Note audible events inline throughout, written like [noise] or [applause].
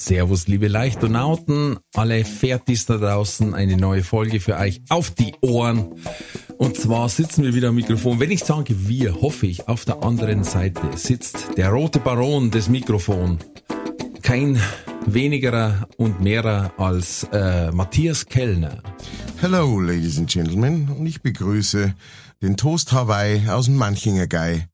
Servus, liebe Leichtonauten, alle Fertis da draußen, eine neue Folge für euch auf die Ohren. Und zwar sitzen wir wieder am Mikrofon. Wenn ich sage wir, hoffe ich, auf der anderen Seite sitzt der rote Baron des Mikrofon. Kein wenigerer und mehrer als äh, Matthias Kellner. Hello, ladies and gentlemen, und ich begrüße den Toast Hawaii aus dem Manchinger Guy,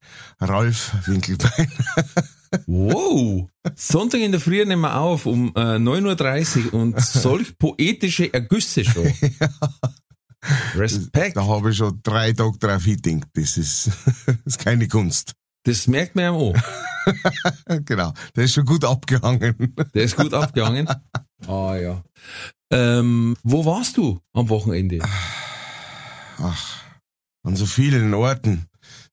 Ralf Winkelbein. [laughs] Wow! Sonntag in der Früh nehmen wir auf um äh, 9.30 Uhr und solch poetische Ergüsse schon. [laughs] Respekt. Da habe ich schon drei Tage drauf gedacht. Das ist, [laughs] das ist keine Kunst. Das merkt man ja auch. [laughs] genau, der ist schon gut abgehangen. Der ist gut abgehangen. Ah ja. Ähm, wo warst du am Wochenende? Ach, an so vielen Orten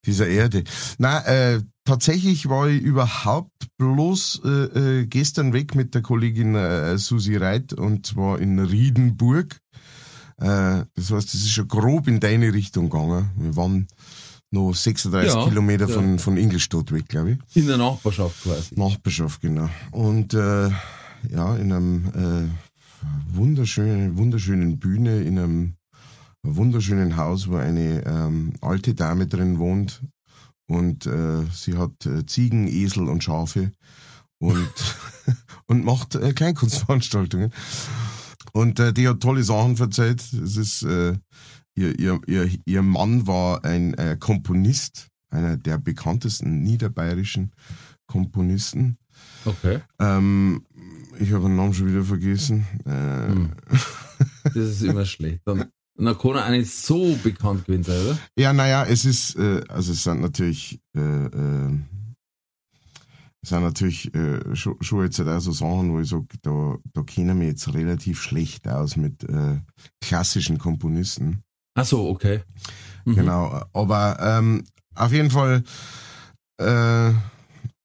dieser Erde. Na, äh, tatsächlich war ich überhaupt bloß äh, äh, gestern weg mit der Kollegin äh, Susi Reit und zwar in Riedenburg. Äh, das heißt, das ist schon grob in deine Richtung gegangen. Wir waren noch 36 Ja, Kilometer ja. von, von Ingolstadt weg, glaube ich. In der Nachbarschaft quasi. Nachbarschaft, genau. Und äh, ja, in einem äh, wunderschönen, wunderschönen Bühne, in einem wunderschönen Haus, wo eine ähm, alte Dame drin wohnt. Und äh, sie hat äh, Ziegen, Esel und Schafe und, [laughs] und macht äh, Kleinkunstveranstaltungen. Und äh, die hat tolle Sachen verzeiht. Es ist, äh, ihr, ihr, ihr, ihr Mann war ein äh, Komponist, einer der bekanntesten niederbayerischen Komponisten. Okay. Ähm, ich habe den Namen schon wieder vergessen. Äh, Hm. Das ist immer schlecht. Dann, [laughs] dann kann er auch nicht so bekannt gewesen sein, oder? Ja, naja, es ist, äh, also es sind natürlich, äh, äh, es sind natürlich äh, schon, schon jetzt halt auch so Sachen, wo ich sage, da, da kennen wir jetzt relativ schlecht aus mit äh, klassischen Komponisten. Ach so, okay. Mhm. Genau, aber ähm, auf jeden Fall äh,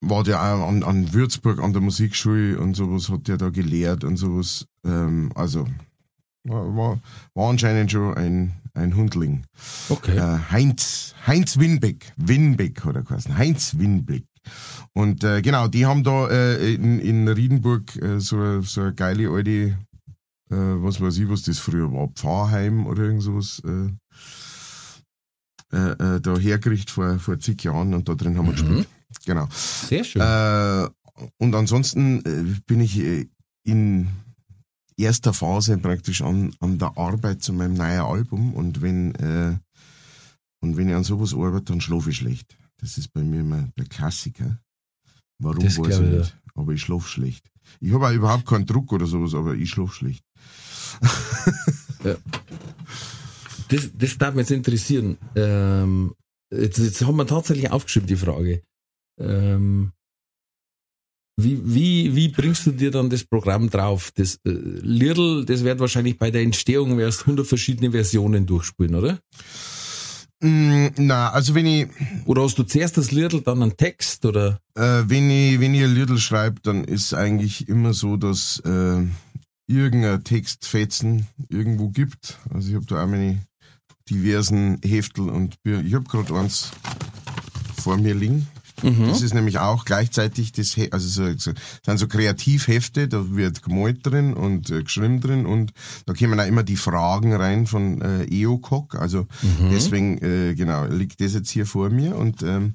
war der auch an, an Würzburg an der Musikschule und sowas hat der da gelehrt und sowas. Ähm, also war, war, war anscheinend schon ein, ein Hundling. Okay. Äh, Heinz, Heinz Winbeck, Winbeck hat er geheißen, Heinz Winbeck. Und äh, genau, die haben da äh, in, in Riedenburg äh, so, so eine geile alte, äh, was weiß ich, was das früher war, Pfarrheim oder irgend sowas, äh, äh, da hergerichtet vor, vor zig Jahren und da drin haben wir gespielt. Genau. Sehr schön. Und ansonsten bin ich in erster Phase praktisch an, an der Arbeit zu meinem neuen Album und wenn, äh, und wenn ich an sowas arbeite, dann schlafe ich schlecht. Das ist bei mir immer der Klassiker. Warum Das weiß ich nicht. Aber ich schlafe schlecht. Ich habe auch überhaupt keinen Druck oder sowas, aber ich schlafe schlecht. [laughs] Das, das darf mich jetzt interessieren. Ähm, jetzt, jetzt haben wir tatsächlich aufgeschrieben, die Frage. Ähm, wie, wie, wie bringst du dir dann das Programm drauf? Das äh, Lidl, das wird wahrscheinlich bei der Entstehung erst 100 verschiedene Versionen durchspielen, oder? Mm, na, also wenn ich, Oder hast du zuerst das Lidl, dann einen Text, oder? Äh, wenn ich, wenn ich ein Liedl schreibe, dann ist eigentlich immer so, dass äh, irgendein Textfetzen irgendwo gibt. Also ich habe da auch meine diversen Heftel und Bü- ich habe gerade eins vor mir liegen. Das ist nämlich auch gleichzeitig das, He also so, so, sind so Kreativhefte, da wird gemalt drin und äh, geschrieben drin und da kommen auch immer die Fragen rein von äh, EOCOC, also deswegen, äh, genau, liegt das jetzt hier vor mir und ähm,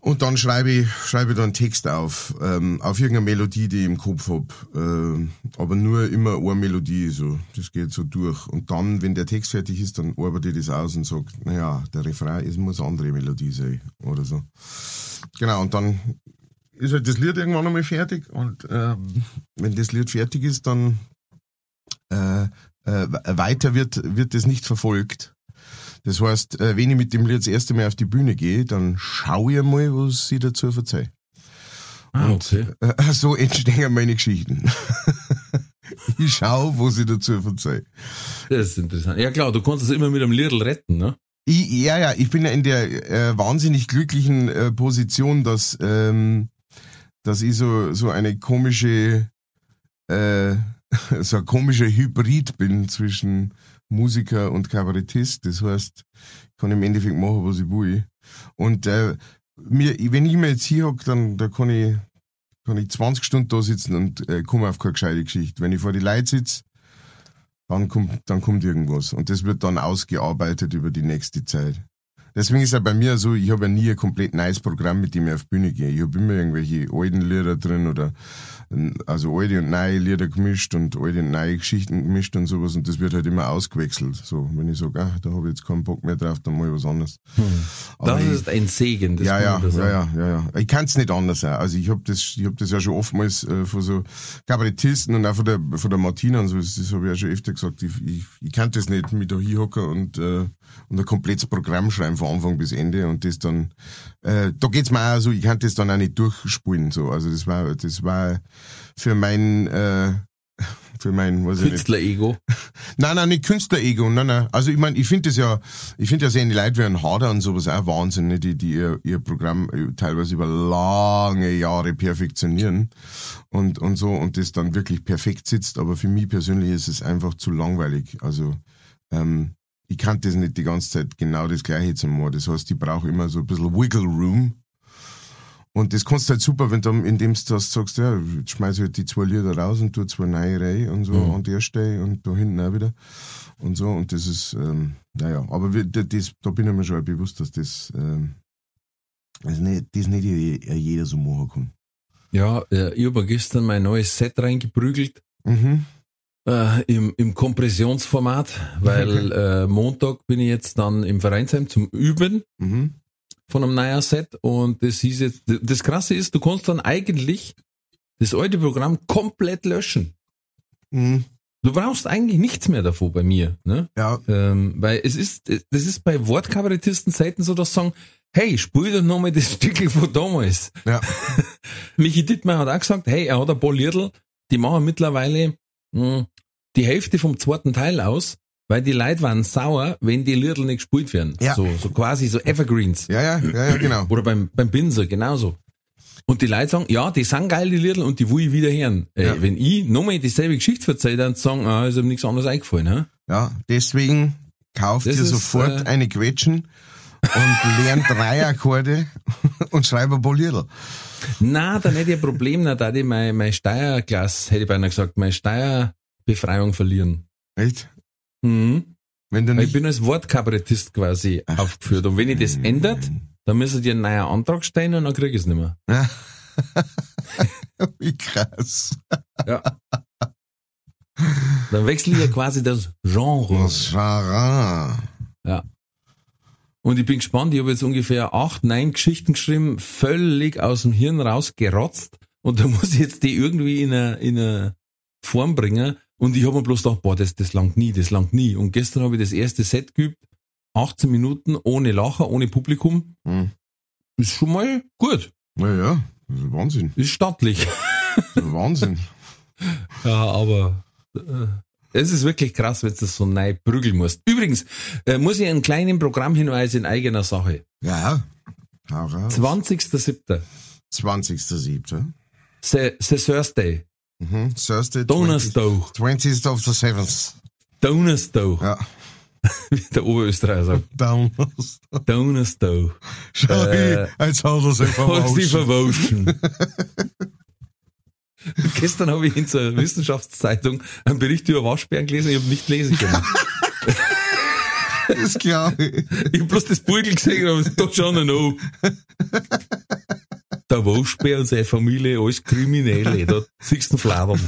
und dann schreibe ich, schreibe ich dann Text auf, ähm, auf irgendeine Melodie, die ich im Kopf hab. Ähm, aber nur immer eine Melodie, so. Das geht so durch. Und dann, wenn der Text fertig ist, dann arbeite ich das aus und sag, naja, der Refrain, es muss eine andere Melodie sein, oder so. Genau, und dann ist halt das Lied irgendwann einmal fertig. Und ähm, wenn das Lied fertig ist, dann äh, äh, weiter wird, wird das nicht verfolgt. Das heißt, äh, wenn ich mit dem Lied das erste Mal auf die Bühne gehe, dann schaue ich mal, was sie dazu verzeiht. Ah, und okay. äh, [laughs] so entstehen meine Geschichten. [laughs] ich schau, was ich dazu verzeihe. Das ist interessant. Ja klar, du kannst es immer mit einem Lidl retten, ne? Ich, ja, ja, ich bin ja in der äh, wahnsinnig glücklichen äh, Position, dass, ähm, dass ich so, so eine komische, äh, [laughs] so ein komischer Hybrid bin zwischen Musiker und Kabarettist. Das heißt, ich kann im Endeffekt machen, was ich will. Und äh, mir, wenn ich mir jetzt hier hocke, dann da kann ich, kann ich 20 Stunden da sitzen und äh, komme auf keine gescheite Geschichte. Wenn ich vor die Leute sitze, dann kommt, dann kommt irgendwas. Und das wird dann ausgearbeitet über die nächste Zeit. Deswegen ist ja bei mir so, ich habe ja nie ein komplett neues Programm, mit dem ich auf Bühne gehe. Ich habe immer irgendwelche alten Lieder drin oder also alte und neue Lieder gemischt und alte und neue Geschichten gemischt und sowas und das wird halt immer ausgewechselt. So, wenn ich sage, ach, da habe ich jetzt keinen Bock mehr drauf, dann mal was anderes. Aber Das ich- ist ein Segen. Das ja, ja, ja, ja, ja, ja. Ich kann es nicht anders sein. Also ich habe das, ich hab das ja schon oftmals äh, von so Kabarettisten und auch von der, von der Martina und so, das, das habe ich ja schon öfter gesagt. Ich, ich, ich kann das nicht mit da hinhocken und, äh, und ein komplettes Programm schreiben von Anfang bis Ende und das dann, äh, da geht's mir auch so, ich kann das dann auch nicht durchspulen, so. Also das war, das war für mein, äh, für mein, was Künstler-Ego. [laughs] Nein, nein, nicht Künstler-Ego, nein, nein. Also ich meine, ich finde das ja, ich finde ja sehen die Leute wie ein Harder und sowas auch Wahnsinn, ne? die, die ihr, ihr Programm äh, teilweise über lange Jahre perfektionieren und, und so und das dann wirklich perfekt sitzt. Aber für mich persönlich ist es einfach zu langweilig. Also ähm, ich kann das nicht die ganze Zeit genau das Gleiche zu machen. Das heißt, ich brauche immer so ein bisschen Wiggle Room. Und das kannst du halt super, wenn du, indem du das sagst, ja, jetzt schmeiß ich halt die zwei Lieder raus und tu zwei neue rein und so Mhm. an der Stelle und da hinten auch wieder und so. Und das ist, ähm, naja, aber wir, das, da bin ich mir schon bewusst, dass das, ähm, das nicht, das nicht je- jeder so machen kann. Ja, äh, ich habe gestern mein neues Set reingeprügelt. Mhm. Äh, im, im Kompressionsformat, weil äh, Montag bin ich jetzt dann im Vereinsheim zum Üben Mhm. von einem neuen Set und das hieß jetzt, das krasse ist, du kannst dann eigentlich das alte Programm komplett löschen. Mhm. Du brauchst eigentlich nichts mehr davon bei mir, ne? Ja, Ähm, weil es ist, das ist bei Wortkabarettisten selten so, dass sie sagen, hey, spiel doch nochmal das [laughs] Stückel von damals. ja, [laughs] Michi Dittmeier hat auch gesagt, hey, er hat ein paar Liedl, die machen mittlerweile mh, die Hälfte vom zweiten Teil aus, weil die Leute waren sauer, wenn die Liedl nicht gespielt werden. Ja. So, so quasi so Evergreens. ja, ja, ja, ja genau. Oder beim, beim Binser genauso. Und die Leute sagen, ja, die sind geil, die Liedl, und die will ich wieder hören. Ey, Ja. Wenn ich nochmal dieselbe Geschichte erzähle, dann sagen, ah, ist ihm nichts anderes eingefallen. Ne? Ja, deswegen kauft Das ihr ist, sofort äh, eine Quetschen und lernt drei Akkorde [laughs] und schreibt ein paar Lieder. Na, dann hätte ich ein Problem, na, da hätte ich meine, meine Steuerklasse, hätte ich beinahe gesagt, meine Steuerbefreiung verlieren. Echt? Mhm. Wenn du Weil ich nicht. bin als Wortkabarettist quasi aufgeführt. Und wenn ich das ändert, dann müssen die einen neuen Antrag stellen und dann krieg ich es nicht mehr. [laughs] Wie krass. Ja. Dann wechsle ich ja quasi das Genre. Was Schara. Und ich bin gespannt, ich habe jetzt ungefähr acht, neun Geschichten geschrieben, völlig aus dem Hirn rausgerotzt. Und da [laughs] muss ich jetzt die irgendwie in eine, in eine Form bringen. Und ich habe mir bloß gedacht, boah, das, das langt nie, das langt nie. Und gestern habe ich das erste Set geübt, 18 Minuten ohne Lacher, ohne Publikum. Hm. Ist schon mal gut. Naja, das ist Wahnsinn. Ist stattlich. Das ist Wahnsinn. Ja, aber äh, es ist wirklich krass, wenn du das so neu prügeln musst. Übrigens, äh, muss ich einen kleinen Programmhinweis in eigener Sache. Ja. Hau raus. 20.07. 20.07. Se- Se Thursday. Mhm. Thursday. Donnerstag. 20th of the 7th. Donnerstag. Ja. [laughs] Wie der Oberösterreicher sagt. Donnerstag. Donnerstag. Schau, Äh, jetzt hat er sich [laughs] verwauschen. [laughs] [laughs] Gestern habe ich in so einer Wissenschaftszeitung einen Bericht über Waschbären gelesen, ich habe nicht lesen können. Das glaube ich. Ich habe bloß das Beutel gesehen und hab da schon noch. Der Waschbär und seine Familie, alles Kriminelle, da siehst du Fladern.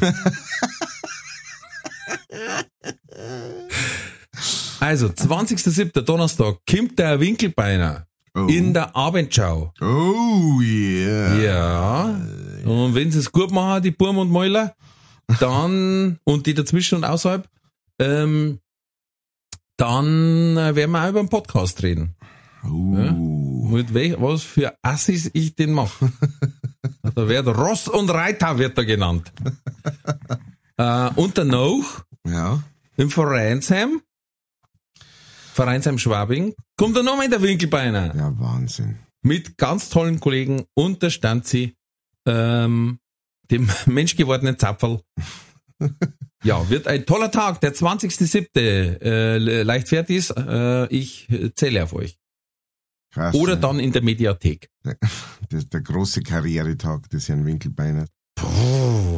Also, 20.07. Donnerstag kommt der Winkelbeiner Oh. in der Abendschau. Oh yeah. Ja. Und wenn sie es gut machen, die Burm und Mäuler, dann, [laughs] und die dazwischen und außerhalb, ähm, dann äh, werden wir auch über einen Podcast reden. Oh. Mit wel, was für Assis ich den mache. [laughs] Da wird Ross und Reiter wird er genannt. [laughs] äh, und danach Ja. im Vereinsheim, Vereinsheim Schwabing, kommt er nochmal in der Winkelbeiner. Ja, Wahnsinn. Mit ganz tollen Kollegen und da stand sie, ähm, dem [laughs] menschgewordenen Zapferl. [laughs] ja, wird ein toller Tag, der 20.07. Äh, le- leicht fertig ist. Äh, ich zähle auf euch. Krass. Oder ja. dann in der Mediathek. Das, [laughs] der große Karrieretag des Herrn Winkelbeiner.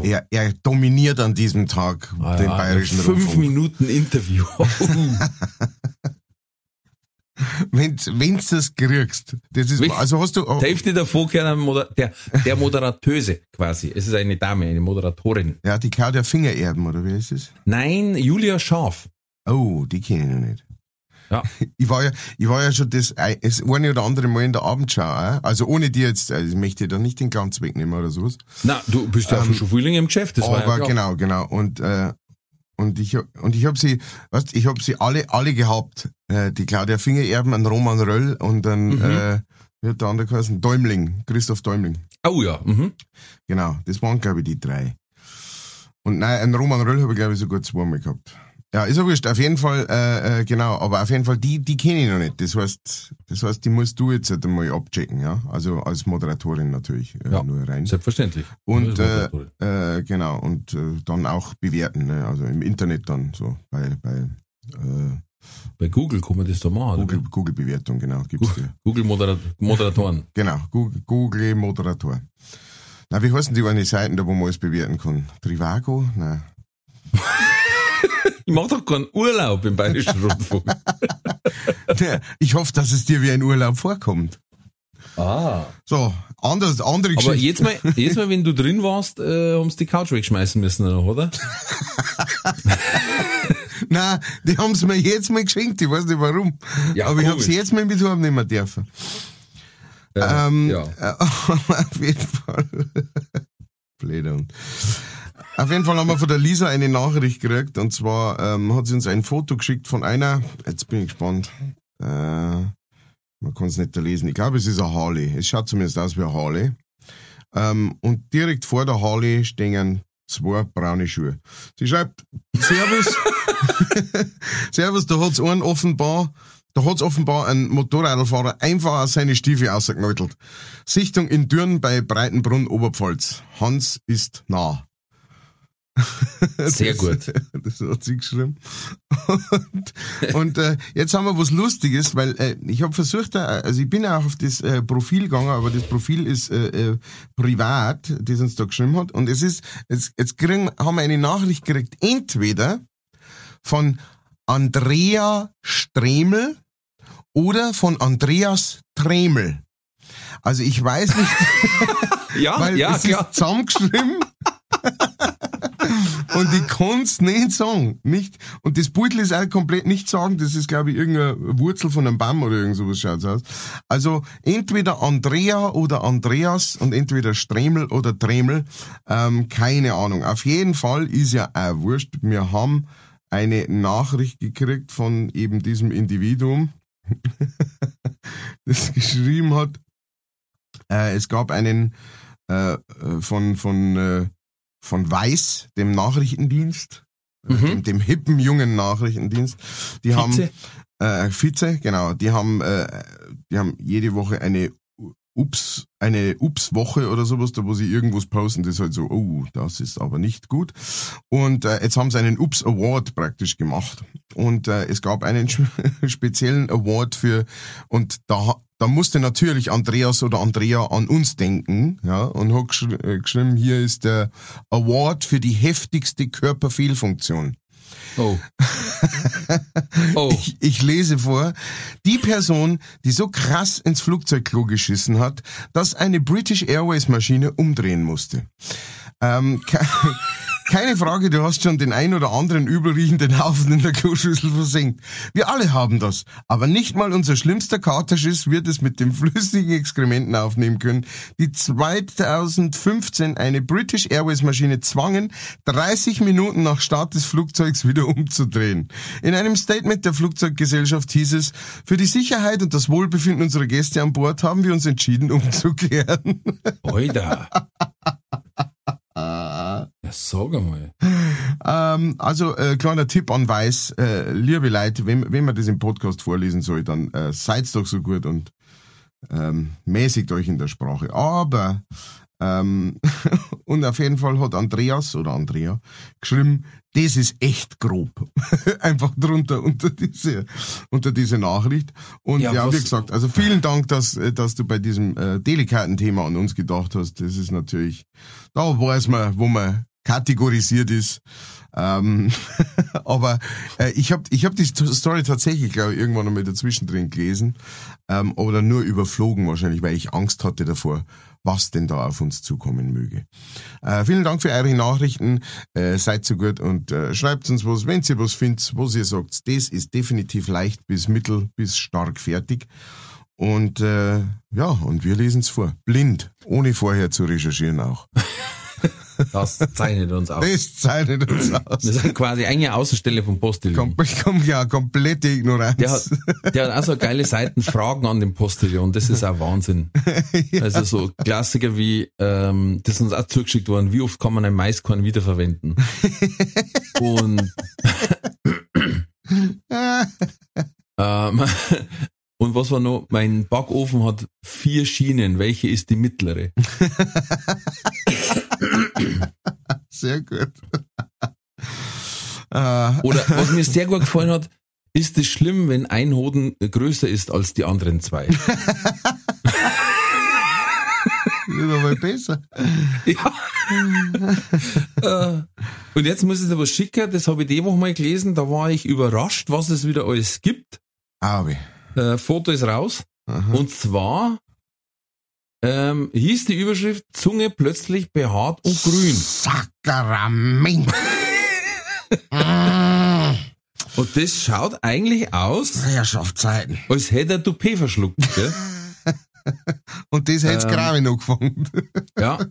Er, er dominiert an diesem Tag Ah den ja, bayerischen Fünf Rundfunk. Minuten Interview. Wenn du das kriegst, das ist, also hast du, oh, Die Hälfte davor Moder der, der Moderatöse quasi. Es ist eine Dame, eine Moderatorin. ja, die Claudia Fingererben, oder wie ist es? Nein, Julia Scharf. Oh, die kenne ich noch nicht. Ja. [laughs] Ich war ja, ich war ja schon das, das eine oder andere Mal in der Abendschau, äh? also ohne die jetzt, also ich möchte da nicht den Glanz wegnehmen oder sowas. Na, du bist ja Ähm, schon länger im Geschäft. Das war Aber ja klar. genau, genau. Und, äh, und ich, hab- und ich habe sie, weißt, ich habe sie alle, alle gehabt. Äh, die Claudia Fingererben, einen Roman Röll und einen, Mhm. äh, wie hat der andere geheißen? Däumling, Christoph Däumling. Oh ja. Mhm. Genau, das waren, glaube ich, die drei. Und nein, einen Roman Röll habe ich, glaube ich, sogar zweimal gehabt. Ja, ist ja wurscht, auf jeden Fall, äh, äh, genau, aber auf jeden Fall, die, die kenne ich noch nicht. Das heißt, das heißt, die musst du jetzt halt einmal abchecken, ja. Also als Moderatorin natürlich, äh, Ja. nur rein. Selbstverständlich. Und äh, äh, genau, und äh, dann auch bewerten, ne? also im Internet dann so bei, bei äh, Bei Google kann man das da machen. Google, oder? Google Bewertung, genau, gibt's die. Google Modera Moderatoren. [laughs] Genau, Google, Google Moderator. Na, wie heißen die eine Seiten da, wo man alles bewerten kann? Trivago? Nein. [laughs] [laughs] Ich mach doch keinen Urlaub im Bayerischen Rundfunk. [laughs] Ich hoffe, dass es dir wie ein Urlaub vorkommt. ah. So, anders, andere Aber Geschichte. jetzt mal, jetzt mal, wenn du drin warst, äh, haben sie die Couch wegschmeißen müssen, noch, oder? [laughs] Nein, die haben es mir jetzt mal geschenkt, ich weiß nicht warum. Ja, Aber ich habe sie jetzt mal mit heimnehmen dürfen. Ja, Ähm, ja. auf jeden Fall. Hund. Auf jeden Fall haben wir von der Lisa eine Nachricht gekriegt und zwar ähm, hat sie uns ein Foto geschickt von einer, jetzt bin ich gespannt, äh, man kann es nicht da lesen, ich glaube es ist eine Harley, es schaut zumindest aus wie eine Harley. Ähm, und direkt vor der Harley stehen zwei braune Schuhe. Sie schreibt, Servus, [laughs] Servus, da hat's einen offenbar, da hat's offenbar ein Motorradfahrer einfach aus seine Stiefel ausgenötelt. Sichtung in Dürn bei Breitenbrunn, Oberpfalz. Hans ist nah. Sehr das, gut. [laughs] Das hat sie geschrieben. Und, und äh, jetzt haben wir was Lustiges, weil äh, ich habe versucht, äh, also ich bin auch auf das äh, Profil gegangen, aber das Profil ist äh, äh, privat, das uns da geschrieben hat. Und es ist, jetzt, jetzt kriegen, haben wir eine Nachricht gekriegt, entweder von Andrea Stremel oder von Andreas Tremel. Also ich weiß nicht, [laughs] Ja, [laughs] weil ja, es klar. ist zusammengeschrieben. [laughs] Und ich kann's nicht sagen. Nicht. Und das Beutel ist auch komplett nicht sagen. Das ist, glaube ich, irgendeine Wurzel von einem Baum oder irgend sowas schaut's aus. Also entweder Andrea oder Andreas und entweder Stremel oder Tremel. Ähm, keine Ahnung. Auf jeden Fall ist ja auch wurscht. Wir haben eine Nachricht gekriegt von eben diesem Individuum, [laughs] das geschrieben hat, äh, es gab einen äh, äh, von, von, äh, von Weiß, dem Nachrichtendienst, äh, Mhm. dem, dem hippen jungen Nachrichtendienst. Die Vize. haben äh, Vize, genau, die haben, äh, die haben jede Woche eine Ups, eine Ups-Woche oder sowas, da wo sie irgendwas posten, das ist halt so, oh, das ist aber nicht gut. Und äh, jetzt haben sie einen Ups Award praktisch gemacht. Und äh, es gab einen [laughs] speziellen Award für, und da, da musste natürlich Andreas oder Andrea an uns denken, ja, und hat äh, geschrieben, hier ist der Award für die heftigste Körperfehlfunktion. Oh. [laughs] Oh. Ich, ich lese vor, die Person, die so krass ins Flugzeugklo geschissen hat, dass eine British Airways Maschine umdrehen musste. Ähm, [laughs] Keine Frage, du hast schon den ein oder anderen übelriechenden Haufen in der Kloschüssel versenkt. Wir alle haben das. Aber nicht mal unser schlimmster Katerschiss wird es mit den flüssigen Exkrementen aufnehmen können, die 2015 eine British Airways Maschine zwangen, 30 Minuten nach Start des Flugzeugs wieder umzudrehen. In einem Statement der Flugzeuggesellschaft hieß es, für die Sicherheit und das Wohlbefinden unserer Gäste an Bord haben wir uns entschieden, umzukehren. Oida. [laughs] Ja, sag einmal. Ähm, also äh, kleiner Tipp an Weiß, äh, liebe Leute, wenn, wenn man das im Podcast vorlesen soll, dann äh, seid doch so gut und ähm, mäßigt euch in der Sprache. Aber ähm, [laughs] und auf jeden Fall hat Andreas oder Andrea geschrieben, das ist echt grob. [laughs] Einfach drunter unter diese, unter diese Nachricht. Und ja, Ja, wie gesagt, also vielen Dank, dass, äh, dass du bei diesem äh, delikaten Thema an uns gedacht hast. Das ist natürlich, da weiß man, wo man kategorisiert ist. Ähm, [laughs] aber äh, ich habe ich hab die Story tatsächlich, glaube ich, irgendwann einmal dazwischen drin gelesen. Ähm, oder nur überflogen wahrscheinlich, weil ich Angst hatte davor, was denn da auf uns zukommen möge. Äh, vielen Dank für eure Nachrichten. Äh, seid so gut und äh, schreibt uns was, wenn ihr was findet, was ihr sagt. Das ist definitiv leicht bis mittel bis stark fertig. Und äh, ja, und wir lesen es vor. Blind, ohne vorher zu recherchieren auch. [laughs] Das zeichnet uns aus. Das zeichnet uns aus. Wir sind quasi eine Außenstelle vom Postillon. Kom kom ja, komplette Ignoranz. Der hat, der hat auch so geile Seiten Fragen an den Postillon. Das ist auch Wahnsinn. [laughs] Also so Klassiker wie, ähm, das ist uns auch zugeschickt worden, wie oft kann man ein Maiskorn wiederverwenden? Und, [laughs] ähm, und was war noch? Mein Backofen hat vier Schienen. Welche ist die mittlere? [laughs] Sehr gut. [laughs] äh, Oder was mir [laughs] sehr gut gefallen hat, ist es schlimm, wenn ein Hoden größer ist als die anderen zwei? wieder mal besser. Ja. Äh, Und jetzt muss ich dir was schicken, das habe ich die Woche mal gelesen, da war ich überrascht, was es wieder alles gibt. Aber. Äh, Foto ist raus. Und zwar ähm, hieß die Überschrift Zunge plötzlich behaart und grün. Sakrament. mm, [laughs] Und das schaut eigentlich aus, Herrschaftszeiten. als hätte er Toupet verschluckt. Gell? [laughs] Und das hätte Ähm. gerade noch gefunden. Ja. [laughs]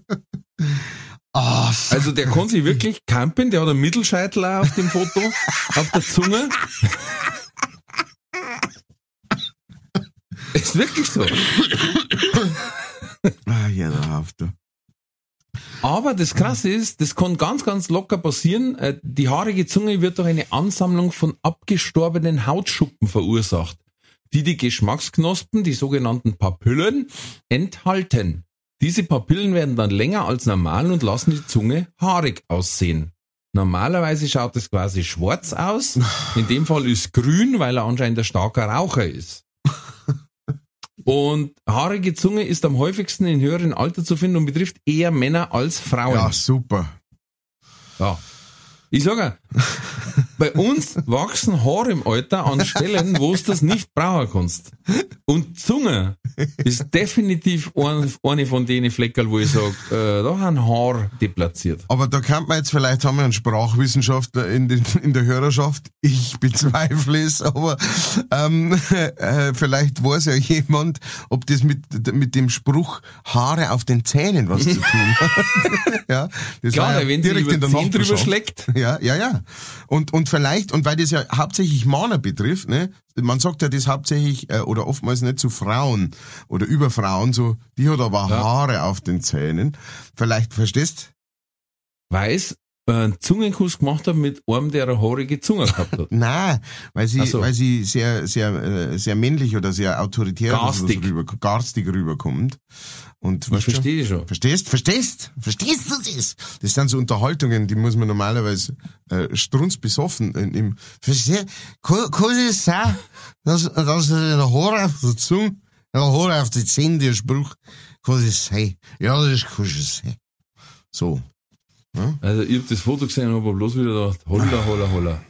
Ah, Also der kann sich wirklich campen, der hat einen Mittelscheitel auf dem Foto, auf der Zunge. Ist wirklich so. ah, ja, da haft du. Aber das Krasse ist, das kann ganz, ganz locker passieren. Äh, Die haarige Zunge wird durch eine Ansammlung von abgestorbenen Hautschuppen verursacht, die die Geschmacksknospen, die sogenannten Papillen, enthalten. Diese Papillen werden dann länger als normal und lassen die Zunge haarig aussehen. Normalerweise schaut es quasi schwarz aus. [laughs] In dem Fall ist grün, weil er anscheinend ein starker Raucher ist. Und haarige Zunge ist am häufigsten in höheren Alter zu finden und betrifft eher Männer als Frauen. Ja, super. Ja. Ich sage, bei uns wachsen Haare im Alter an Stellen, wo es das nicht brauchen kannst. Und Zunge ist definitiv ein, eine von denen Fleckerl, wo ich sage, äh, da haben Haar deplatziert. Aber da kann man jetzt vielleicht haben wir einen Sprachwissenschaftler in, den, in der Hörerschaft. Ich bezweifle es, aber ähm, [laughs] äh, vielleicht weiß ja jemand, ob das mit, mit dem Spruch Haare auf den Zähnen was zu tun hat. [laughs] ja, das Klar, ja wenn sie über in der Zehn drüber schlägt. Ja, ja, ja. Und, und vielleicht, und weil das ja hauptsächlich Männer betrifft, ne, man sagt ja das hauptsächlich äh, oder oftmals nicht zu Frauen oder über Frauen, so, die hat aber Ja. Haare auf den Zähnen. Vielleicht verstehst Weiß, einen Zungenkuss gemacht hat mit einem, der eine haarige Zunge gehabt hat. [laughs] Nein, weil sie, so. weil sie sehr, sehr, äh, sehr männlich oder sehr autoritär oder so Garstig. rüber, garstig rüberkommt. Und Ich verstehe schon. Verstehst? Verstehst? Verstehst du das? Das sind so Unterhaltungen, die muss man normalerweise äh, strunzbesoffen in, im Versteh? Kann, kann es sein, dass, dass ein Haar auf der Zunge, ein Haar auf die Zähne, der Spruch, kann das sein? Ja, das kann schon sein. So. Also ich habe das Foto gesehen und habe bloß wieder gedacht, holla, holla, holla.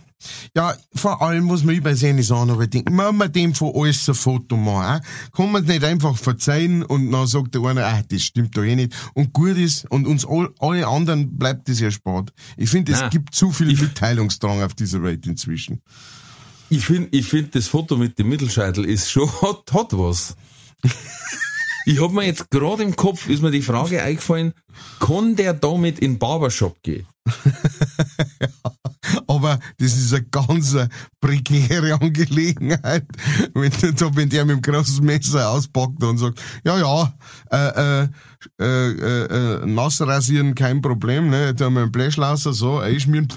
Ja, vor allem muss man über seine Sachen denken, wenn man dem von alles ein Foto machen, auch, kann man es nicht einfach verzeihen und dann sagt der eine, ah, das stimmt doch eh nicht. Und gut ist, und uns all, alle anderen bleibt das erspart. Ich finde, es Nein. gibt zu viel Mitteilungsdrang auf dieser Welt inzwischen. Ich finde, ich find, das Foto mit dem Mittelscheitel ist schon, [laughs] hat, hat was. Ich hab mir jetzt gerade im Kopf, ist mir die Frage eingefallen, kann der damit in den Barbershop gehen? [laughs] Aber das ist eine ganz prekäre Angelegenheit, [laughs] wenn, du da, wenn der mit dem großen Messer auspackt und sagt, ja, ja, äh, äh, äh, äh, nass rasieren kein Problem, ne, da haben wir einen Blechlauser, so, einschmieren,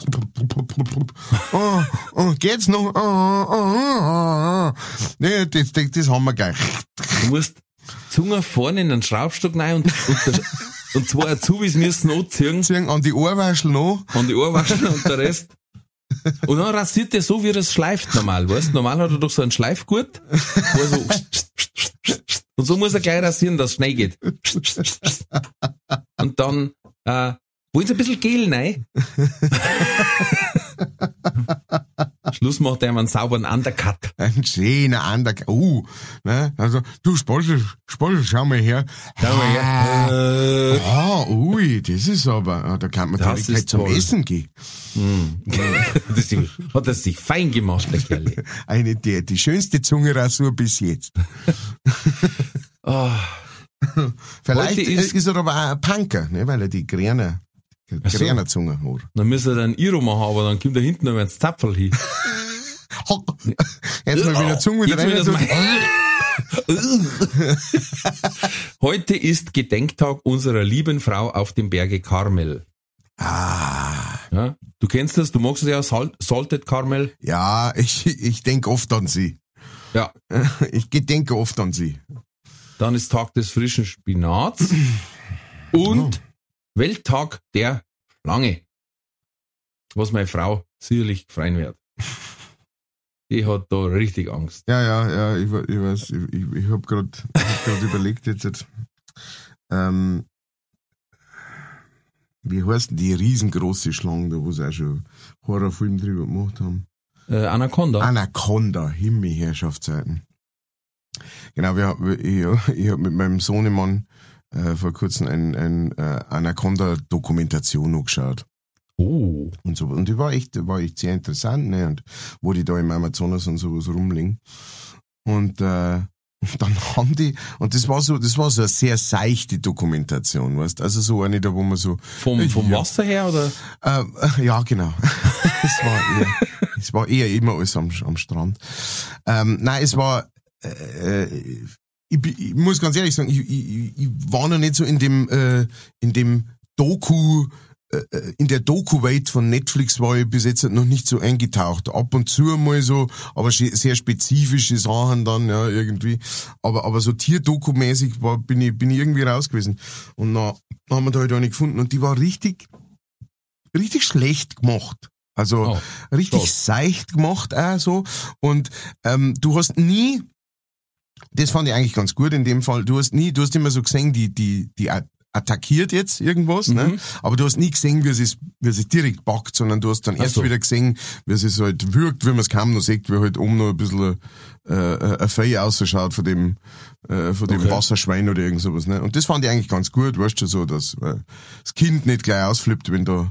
oh, [laughs] oh, geht's noch, oh, oh, oh, oh. ne, das, das, das haben wir gleich. Du musst Zunge vorne in den Schraubstock rein und, und, und zwei Azubis müssen anziehen Ziehen an die Ohrwaschel noch, an die Ohrwaschen und der Rest. Und dann rasiert er so, wie er es schleift normal, weißt Normal hat er doch so einen Schleifgurt, wo er so und so muss er gleich rasieren, dass es schnell geht. Und dann äh, wollen sie ein bisschen Gel rein. Schluss macht er einen sauberen Undercut. ein schöner Undercut, uh, ne, also, du Spottel, Spottel, schau mal her. Schau mal her. Äh, Ah, ui, das ist aber, ah, da kann man Das direkt gleich zum toll. Essen gehen. [laughs] das hat er sich fein gemacht, der Kerl. [laughs] Eine der, die schönste Zungenrasur bis jetzt. Oh, [laughs] Vielleicht ist, ist- er aber auch ein Punker, ne, weil er die So. Gräner Zunge hat. dann müssen wir dann Iro machen, aber dann kommt da hinten noch ein Zapfel hin. [laughs] Jetzt mal wieder Zunge wieder rein. [laughs] Heute ist Gedenktag unserer lieben Frau auf dem Berge Karmel. Ah, Ja, du kennst das, du magst es ja, Sal Salted Caramel. ja, ich, ich denke oft an sie. Ja, [laughs] Ich gedenke oft an sie. dann ist Tag des frischen Spinats und Welttag der Schlange. Was meine Frau sicherlich freuen wird. Die hat da richtig Angst. Ja, ja, ja, ich, ich weiß, ich, ich, ich habe gerade hab grad [laughs] überlegt jetzt, jetzt ähm, wie heißt denn die riesengroße Schlange, da wo sie auch schon Horrorfilm drüber gemacht haben? Äh, Anaconda. Anaconda, Himmelherrschaftszeiten. Genau, wir, wir- ich, ich habe mit meinem Sohnemann äh, vor kurzem ein, ein äh, Anaconda-Dokumentation angeschaut. oh. und so. Und die war echt, war echt sehr interessant, ne? Und wo die da im Amazonas und sowas rumliegen. Und äh, [laughs] dann haben die, und das war so, das war so eine sehr seichte Dokumentation, weißt Also so eine da, wo man so, Vom, vom Ja. Wasser her oder? äh, äh, ja, genau. [laughs] es war eher, es war eher immer alles am, am Strand. Ähm, nein, es war, äh, ich, ich muss ganz ehrlich sagen, ich, ich, ich war noch nicht so in dem, äh, in dem Doku, äh, äh, in der Doku-Welt von Netflix war ich bis jetzt noch nicht so eingetaucht. Ab und zu mal so, aber sehr spezifische Sachen dann, ja, irgendwie. Aber, aber so Tierdoku-mäßig war, bin ich, bin ich irgendwie raus gewesen. Und dann haben wir da halt eine gefunden und die war richtig, richtig schlecht gemacht. Also Oh, richtig krass. seicht gemacht auch so. Und ähm, du hast nie, das fand ich eigentlich ganz gut in dem Fall, du hast nie, du hast immer so gesehen, die, die, die attackiert jetzt irgendwas, ne? Mhm. aber du hast nie gesehen, wie sie es, wie sie es direkt packt, sondern du hast dann Ach erst so. wieder gesehen, wie sie es halt wirkt, wie man es kaum noch sieht, wie halt oben noch ein bisschen äh, äh, ein Fell ausschaut von dem, äh, von dem Okay. Wasserschwein oder irgend sowas. Ne? Und das fand ich eigentlich ganz gut, weißt du, so, dass äh, das Kind nicht gleich ausflippt, wenn da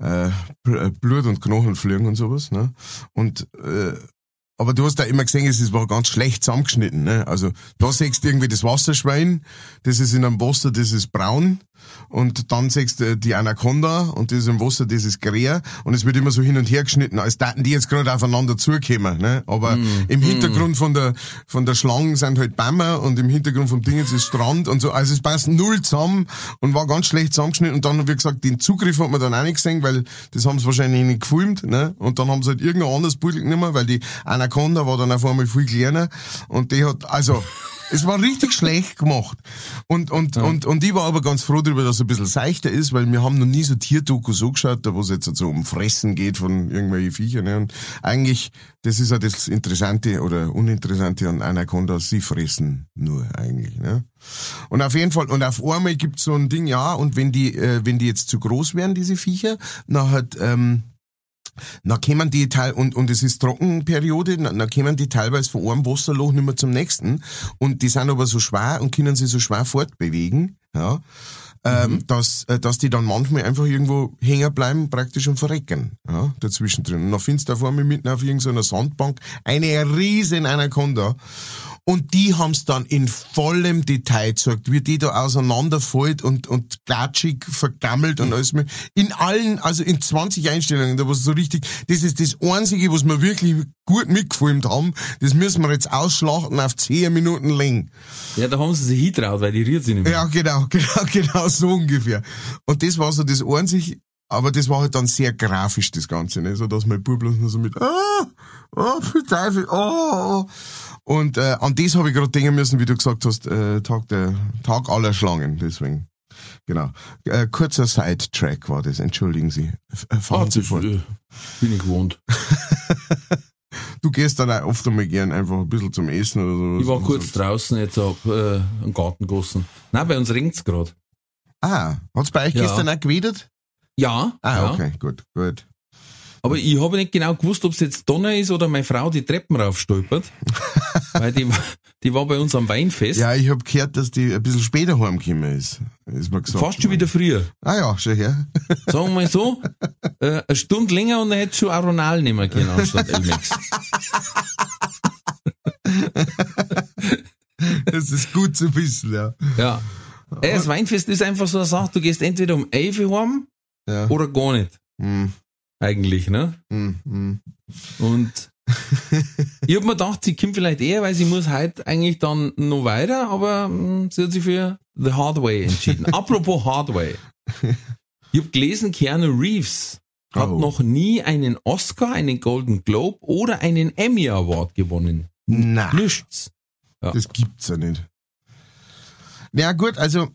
äh, äh, Blut und Knochen fliegen und sowas. Ne? Und äh, aber du hast da immer gesehen, es ist- war ganz schlecht zusammengeschnitten. Ne? Also da siehst du irgendwie das Wasserschwein, das ist in einem Wasser, das ist braun. Und dann siehst du die Anaconda und das ist im Wasser, das ist grä. Und es wird immer so hin und her geschnitten, als daten die jetzt gerade aufeinander zukommen. Ne? Aber im Hintergrund von der von der Schlange sind halt Bämmer und im Hintergrund vom Ding ist Strand und so. Also es passt null zusammen und war ganz schlecht zusammengeschnitten. Und dann, wie gesagt, den Zugriff hat man dann auch nicht gesehen, weil das haben sie wahrscheinlich nicht gefilmt. Ne? Und dann haben sie halt irgendein anderes Bild genommen, weil die Anaconda war dann auf einmal viel kleiner. Und die hat, also, [laughs] es war richtig schlecht gemacht. Und, und, und, und ich war aber ganz froh darüber, dass es ein bisschen seichter ist, weil wir haben noch nie so Tierdokus so geschaut, da wo es jetzt so um Fressen geht von irgendwelchen Viechern. Ne? Und eigentlich, das ist ja das Interessante oder Uninteressante an Anacondas, sie fressen nur eigentlich. Ne? Und auf jeden Fall, und auf einmal gibt's so ein Ding, ja, und wenn die, äh, wenn die jetzt zu groß werden, diese Viecher, dann hat, ähm, Na kämen die Teil und und es ist Trockenperiode, na, na kämen die teilweise von einem Wasserloch nicht mehr zum nächsten. Und die sind aber so schwer und können sich so schwer fortbewegen, ja, ähm, dass äh, dass die dann manchmal einfach irgendwo hängen bleiben, praktisch und verrecken, ja, dazwischen drin. Und dann findest du vor mir mitten auf irgendeiner Sandbank eine riesen Anaconda und die haben's dann in vollem Detail gezeigt, wie die da auseinanderfällt und, und klatschig vergammelt und alles mehr. In allen, also in 20 Einstellungen, da war so richtig, das ist das Einzige, was wir wirklich gut mitgefilmt haben. Das müssen wir jetzt ausschlachten auf 10 Minuten lang. Ja, da haben sie sich hintraut, weil die rührt sich nicht mehr. Ja, genau, [laughs] genau, genau so ungefähr. Und das war so das Einzige, aber das war halt dann sehr grafisch, das Ganze, ne? so dass mein Bub bloß nur so mit, ah, oh, für Teufel, oh, oh. Und äh, an das habe ich gerade denken müssen, wie du gesagt hast, äh, Tag, der, Tag aller Schlangen, deswegen. Genau. Äh, kurzer Sidetrack war das, entschuldigen Sie. Äh, fahren Ah, Sie fort. äh, bin ich gewohnt. [laughs] Du gehst dann auch oft einmal gern einfach ein bisschen zum Essen oder so. Ich war kurz so. draußen, jetzt hab äh, einen Garten gegossen. Nein, bei uns regnt's gerade. Ah, hat's bei euch Ja. gestern auch gewidert? Ja, Ah, ja. okay, gut, gut. Aber ich habe nicht genau gewusst, ob es jetzt Donner ist oder meine Frau die Treppen raufstolpert. [laughs] weil die, war- die war bei uns am Weinfest. Ja, ich habe gehört, dass die ein bisschen später heimgekommen ist. Ist mir gesagt. Fast schon wieder früher. Ah ja, schon her. Sagen wir mal so, äh, eine Stunde länger und dann hätte schon Aronal nehmen können anstatt Elmex. [laughs] Das ist gut zu wissen, ja. Ja. Ey, das Weinfest ist einfach so eine Sache, du gehst entweder um 11 Uhr heim ja. oder gar nicht. Hm, Eigentlich, ne? hm, hm. Und [laughs] ich hab mir gedacht, sie kommt vielleicht eher, weil sie muss heute eigentlich dann noch weiter, aber mh, sie hat sich für The Hard Way entschieden. [laughs] Apropos Hard Way. Ich hab gelesen, Keanu Reeves hat Oh. noch nie einen Oscar, einen Golden Globe oder einen Emmy Award gewonnen. Na, Nichts. das gibt's ja nicht. Ja gut, also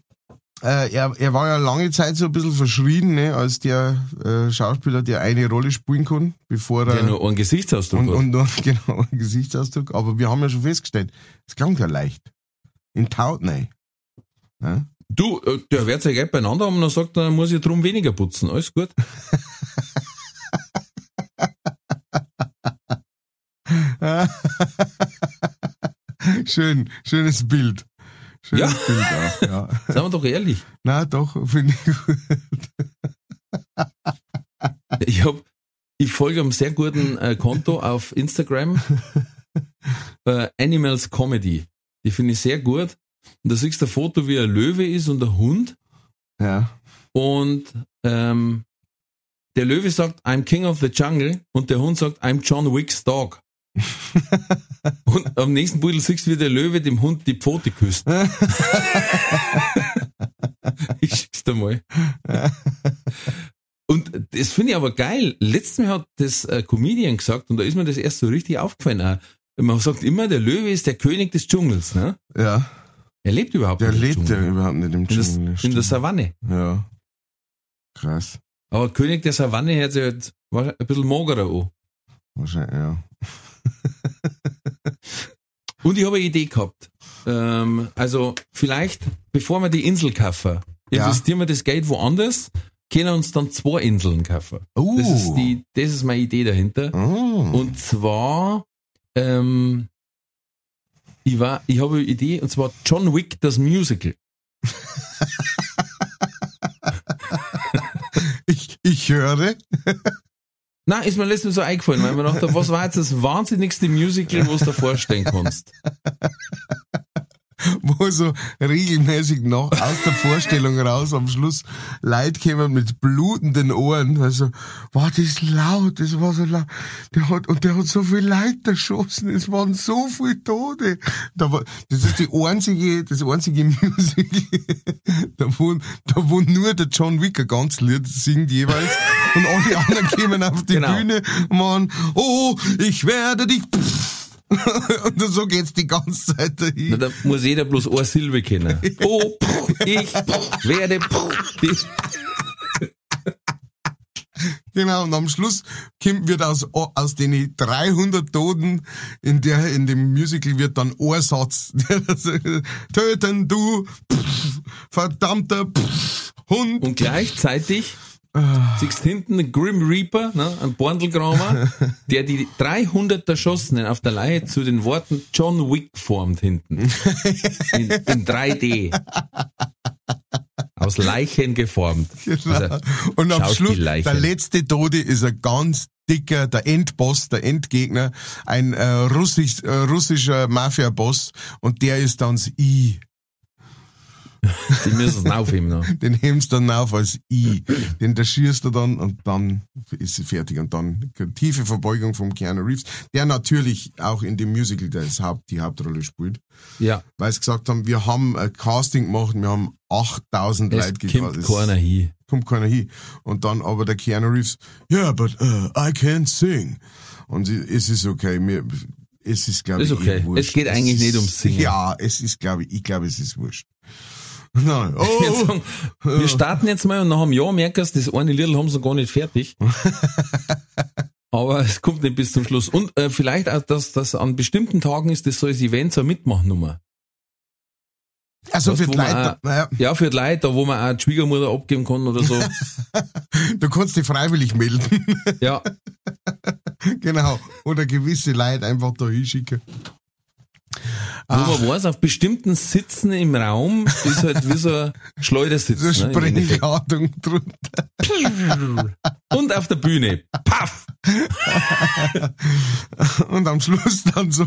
äh, er, er war ja lange Zeit so ein bisschen verschrien, ne, als der äh, Schauspieler, der eine Rolle spielen kann, bevor er Der nur einen Gesichtsausdruck und, hat. und noch [laughs] genau einen Gesichtsausdruck. Aber wir haben ja schon festgestellt, es klang ja leicht. In Taut, nein. Ja? Du, äh, der wird sein Geld beieinander haben und dann sagt er, muss ich drum weniger putzen. Alles gut. [laughs] Schön, schönes Bild. Schönes Ja. Bild auch, ja. [laughs] Seien wir doch ehrlich. Na doch, finde ich gut. Ich hab, ich folge einem sehr guten äh, Konto auf Instagram, [laughs] äh, Animals Comedy. Die finde ich sehr gut. Und da siehst du ein Foto, wie ein Löwe ist und ein Hund. Ja. Und ähm, der Löwe sagt, I'm King of the Jungle und der Hund sagt, I'm John Wick's Dog. Und am nächsten Beutel siehst du, wie der Löwe dem Hund die Pfote küsst. [laughs] ich schick's dir mal. Und das finde ich aber geil. Letztes Mal hat das äh, Comedian gesagt und da ist mir das erst so richtig aufgefallen. Auch. Man sagt immer, der Löwe ist der König des Dschungels. Ne? Ja, Er lebt überhaupt der nicht im lebt ja Dschungel. überhaupt nicht im in, das, Dschungel. in der. Savanne. Ja. Krass. Aber König der Savanne hört sich halt ein bisschen magerer an. Wahrscheinlich, ja. [laughs] Und ich habe eine Idee gehabt. Ähm, also vielleicht, bevor wir die Insel kaufen, Ja. investieren wir das Geld woanders, können uns dann zwei Inseln kaufen. Uh. Das ist die, das ist meine Idee dahinter. Oh. Und zwar, ähm, ich war, ich habe eine Idee, und zwar John Wick, das Musical. [laughs] ich, ich höre. Nein, ist mir letztes Mal so eingefallen, weil mir dachte, was war jetzt das wahnsinnigste Musical, was du dir vorstellen kannst? [laughs] wo so regelmäßig noch aus der Vorstellung raus am Schluss Leute kämen mit blutenden Ohren, also, war das laut, das war so laut, der hat, und der hat so viel Leute erschossen, es waren so viele Tote. Da war, das ist die einzige, das einzige [laughs] Musical, da wo, da wo nur der John Wick ein ganz Lied singt jeweils und alle anderen kämen auf die Genau. Bühne machen, oh, ich werde dich, [laughs] und so geht's die ganze Zeit dahin. Na, da muss jeder bloß eine Silbe kennen. [laughs] Oh, pff, ich pff, werde pff. Genau, und am Schluss kommt, wird aus, aus den 300 Toten in der, in dem Musical wird dann ein Satz. [laughs] Töten du, pff, verdammter pff, Hund. Und gleichzeitig Siehst hinten einen Grim Reaper, ne, ein Borndelgramer, [laughs] der die 300 Erschossenen auf der Leihe zu den Worten John Wick formt hinten. In, in 3D. Aus Leichen geformt. Genau. Also, und am Schluss, der letzte Tode ist ein ganz dicker, der Endboss, der Endgegner, ein äh, russisch, äh, russischer Mafia-Boss und der ist dann das I. [laughs] Die müssen es aufheben noch. [laughs] Den hebst du dann auf als I. Den da schierst du dann und dann ist sie fertig. Und dann eine tiefe Verbeugung vom Keanu Reeves, der natürlich auch in dem Musical das Haupt, die Hauptrolle spielt. Ja, Weil sie gesagt haben, wir haben ein Casting gemacht, wir haben 8000 es Leute kommt Es keiner hin. kommt keiner hin. Und dann aber der Keanu Reeves, yeah, but uh, I can't sing. Und es ist okay, mir, es ist glaube ich Ist okay. eh wurscht. Es geht eigentlich ist, nicht ums Singen. Ja, es ist glaube ich, ich glaube es ist wurscht. Nein. [laughs] Wir Oh, sagen, wir starten jetzt mal und nach einem Jahr merken sie, das eine Lied haben sie gar nicht fertig. [laughs] Aber es kommt nicht bis zum Schluss. Und äh, vielleicht auch, dass das an bestimmten Tagen ist, das so als Event so Mitmachnummer. also was, für die Leute, auch- naja, Ja, für die Leute, da wo man auch die Schwiegermutter abgeben kann oder so. [laughs] du kannst dich freiwillig melden. Ja, genau. Oder gewisse Leute einfach da hinschicken. Wo man weiß, auf bestimmten Sitzen im Raum ist halt wie so ein Schleudersitz. So ne. Sprengladung drunter. Und auf der Bühne. Paff! [laughs] Und am Schluss dann so,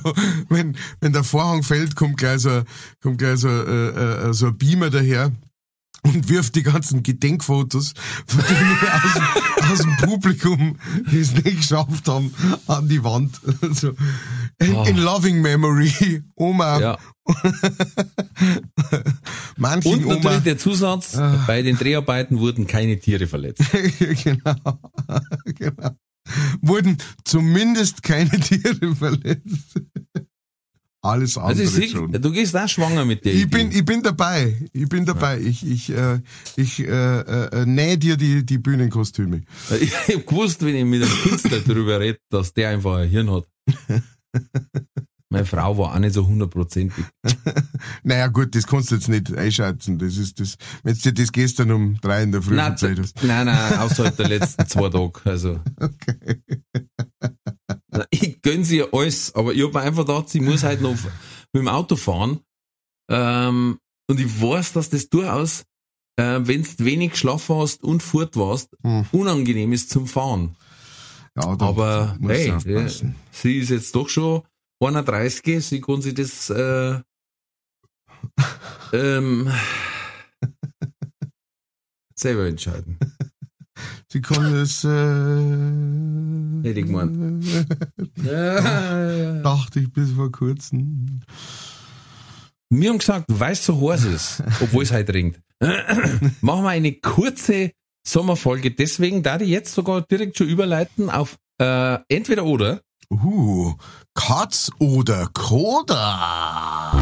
wenn, wenn der Vorhang fällt, kommt gleich so, kommt gleich so, äh, äh, so ein Beamer daher und wirft die ganzen Gedenkfotos von denen aus, dem- aus dem Publikum, die es nicht geschafft haben, an die Wand. So, in, in loving memory, Oma, Ja. [laughs] manchen Und Oma. natürlich der Zusatz, bei den Dreharbeiten wurden keine Tiere verletzt. [laughs] genau, genau. Wurden zumindest keine Tiere verletzt. Alles Also andere ich schon. du gehst auch schwanger mit der Ich Idee. bin, ich bin dabei. Ich bin dabei. Ich, ich, äh, ich äh, äh, nähe dir die, die Bühnenkostüme. Ich [laughs] hab gewusst, wenn ich mit einem Künstler drüber rede, dass der einfach ein Hirn hat. [laughs] Meine Frau war auch nicht so hundertprozentig. [laughs] Naja, gut, das kannst du jetzt nicht einschätzen. Das ist das, wenn du dir das gestern um drei in der Früh Nein, hast. nein, nein, außerhalb der letzten zwei Tage. Also. Na, Ich gönn sie alles, aber ich hab mir einfach gedacht, sie muss halt noch mit dem Auto fahren. Ähm, und ich weiß, dass das durchaus, äh, wenn du wenig geschlafen hast und fort warst, Hm. unangenehm ist zum Fahren. Ja, Aber hey, äh, sie ist jetzt doch schon 31, sie kann sich das äh, [laughs] ähm, selber entscheiden. Das, äh, Hätte ich gemeint. Ja, [laughs] dachte ich bis vor kurzem. Wir haben gesagt, es so heiß ist, obwohl es heute regnet, [clears throat] machen wir eine kurze Sommerfolge. Deswegen da ich jetzt sogar direkt schon überleiten auf äh, entweder oder. Uh, Katz oder Koda?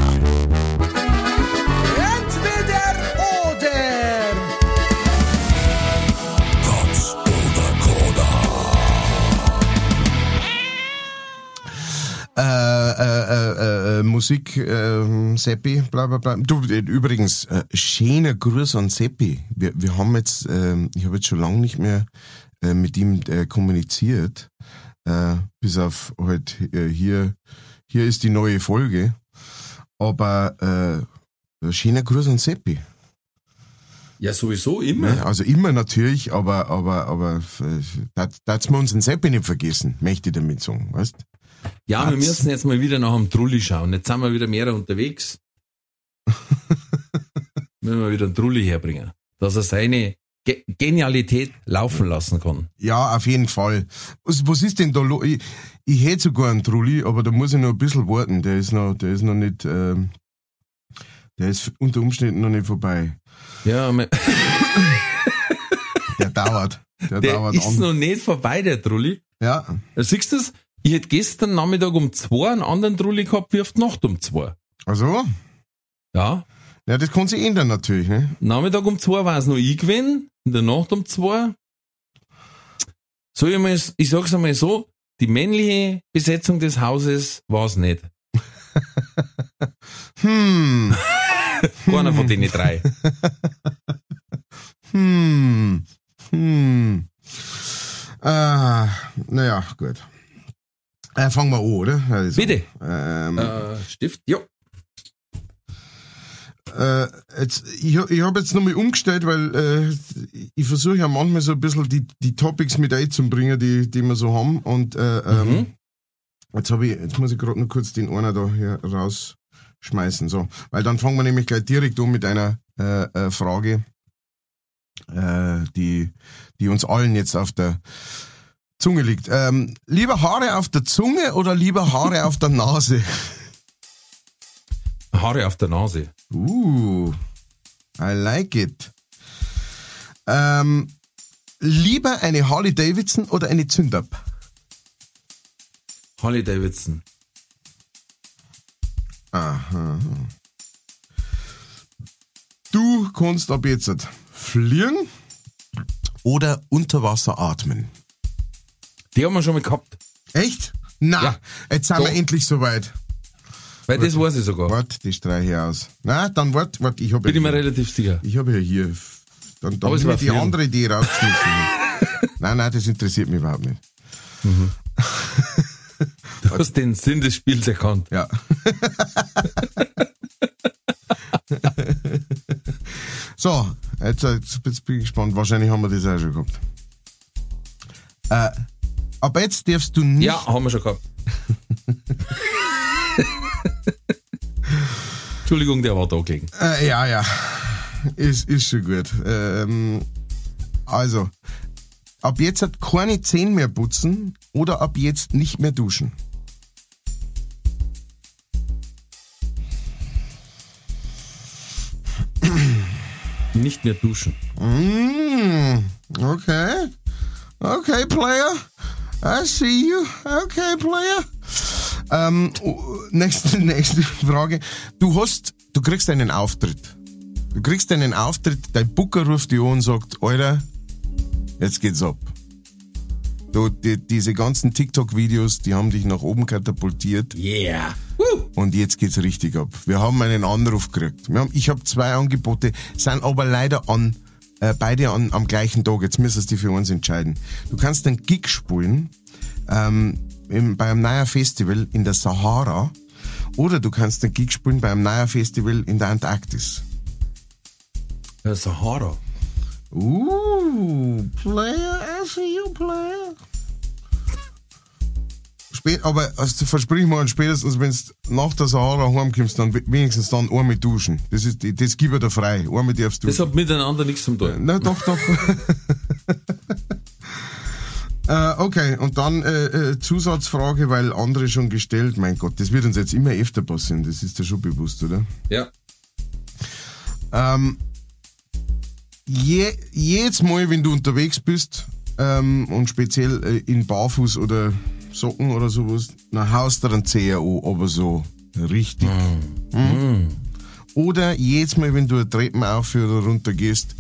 Äh, äh, äh, äh, Musik, äh, Seppi, bla bla bla. Du, äh, übrigens, äh, schöner Gruß an Seppi. Wir, wir haben jetzt, äh, ich habe jetzt schon lange nicht mehr äh, mit ihm äh, kommuniziert. Äh, bis auf halt äh, hier, hier ist die neue Folge. Aber äh, schöner Gruß an Seppi. Ja, sowieso immer. Ne? Also immer natürlich, aber, aber, aber, äh, dass wir unseren Seppi nicht vergessen, möchte ich damit sagen, weißt? Ja, wir Hat's. müssen jetzt mal wieder nach dem Trulli schauen. Jetzt sind wir wieder mehr unterwegs. [laughs] müssen wir wieder einen Trulli herbringen. Dass er seine Ge Genialität laufen lassen kann. Ja, auf jeden Fall. Was, was ist denn da los? Ich, ich hätte sogar einen Trulli, aber da muss ich noch ein bisschen warten. Der ist noch, der ist noch nicht, ähm, der ist unter Umständen noch nicht vorbei. Ja, Der dauert. Der, der dauert ist an. noch nicht vorbei, der Trulli. Ja, Ja, Siehst du das? Ich hätte gestern Nachmittag um zwei einen anderen Trulli gehabt wie auf die Nacht um zwei. also, Ja, ja, das kann sich ändern natürlich, ne? Nachmittag um zwei war es noch ich gewesen, in der Nacht um zwei. So, ich, mal, ich sag's einmal so, die männliche Besetzung des Hauses war es nicht. [laughs] Hm, [laughs] Keiner von denen drei. [laughs] hm. Hm. Ah, naja, gut. Äh, fangen wir an, oder? Also, Bitte. Ähm, Äh, Stift, ja. äh, jetzt, ich ich habe jetzt nochmal umgestellt, weil äh, ich versuche ja manchmal so ein bisschen die, die Topics mit einzubringen, die, die wir so haben. Und äh, ähm, Mhm. jetzt habe ich, jetzt muss ich gerade noch kurz den einer da hier rausschmeißen. So. Weil dann fangen wir nämlich gleich direkt um mit einer äh, Frage, die, die uns allen jetzt auf der Zunge liegt. Ähm, lieber Haare auf der Zunge oder lieber Haare auf der Nase? Haare auf der Nase. Uh, I like it. Ähm, lieber eine Harley Davidson oder eine Zündab? Harley Davidson. Aha. Du kannst ab jetzt fliegen oder unter Wasser atmen. Die haben wir schon mal gehabt. Echt? Na, Ja. jetzt sind Doch. wir endlich soweit. Weil das weiß ich sogar. Wart, die streiche ich aus. Na, dann wart, wart, ich habe Bin ich mir ja, relativ sicher. ich habe ja hier, dann, dann ich die fliegen. andere Idee rausschmissen. [laughs] nein, nein, das interessiert mich überhaupt nicht. [laughs] Du hast den Sinn des Spiels erkannt. Ja. [laughs] so, jetzt, jetzt, jetzt bin ich gespannt. Wahrscheinlich haben wir das auch schon gehabt. Äh, aber jetzt darfst du nicht. Ja, haben wir schon gehabt. [laughs] Entschuldigung, der war da gelegen. Äh, ja, ja. Ist, ist schon gut. Ähm, also, ab jetzt hat keine Zähne mehr putzen oder ab jetzt nicht mehr duschen. Nicht mehr duschen. Mm, okay. Okay, Player. I see you. Okay, Player. Ähm, oh, nächste, [laughs] nächste Frage. Du hast, du kriegst einen Auftritt. Du kriegst einen Auftritt, dein Booker ruft dich an und sagt, Alter, jetzt geht's ab. Du, die, diese ganzen TikTok-Videos, die haben dich nach oben katapultiert Yeah. und jetzt geht's richtig ab. Wir haben einen Anruf gekriegt. Wir haben, ich habe zwei Angebote, sind aber leider an äh, beide an, am gleichen Tag. Jetzt müssen die für uns entscheiden. Du kannst einen Gig spielen ähm, im, bei einem neuen Festival in der Sahara oder du kannst einen Gig spielen bei einem neuen Festival in der Antarktis. Äh, Sahara. Uh, Player, I see you, Player. Spät, aber also, versprich mal, spätestens wenn du nach der Sahara heimkommst, dann wenigstens dann einmal duschen. Das, ist, das gib ich dir frei. Einmal darfst du. Das hat miteinander nichts zu tun. Na, doch, doch. [laughs] äh, okay, und dann äh, äh, Zusatzfrage, weil andere schon gestellt. Mein Gott, das wird uns jetzt immer öfter passieren. Das ist dir schon bewusst, oder? Ja. Ähm, je, jedes Mal, wenn du unterwegs bist ähm, und speziell äh, in Barfuß oder Socken oder sowas, dann haust du einen Zeher an, aber so richtig. Hm? Oder jedes Mal, wenn du eine Treppen auf oder runter gehst,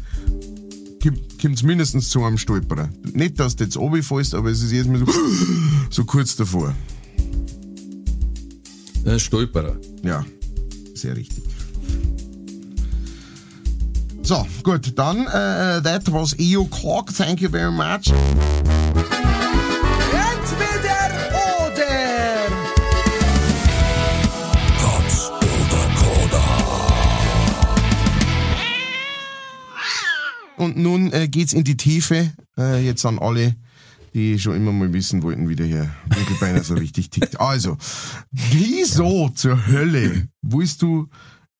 kommt es mindestens zu einem Stolperer. Nicht, dass du jetzt runterfällst, aber es ist jedes Mal so, [gasps] so kurz davor. Ein Stolperer. Ja, sehr richtig. So, gut, dann, uh, that was EO Clark, thank you very much. Und nun äh, geht's in die Tiefe, äh, jetzt an alle, die schon immer mal wissen wollten, wie der Herr Winkelbeiner so richtig tickt. Also, wieso zur Hölle willst du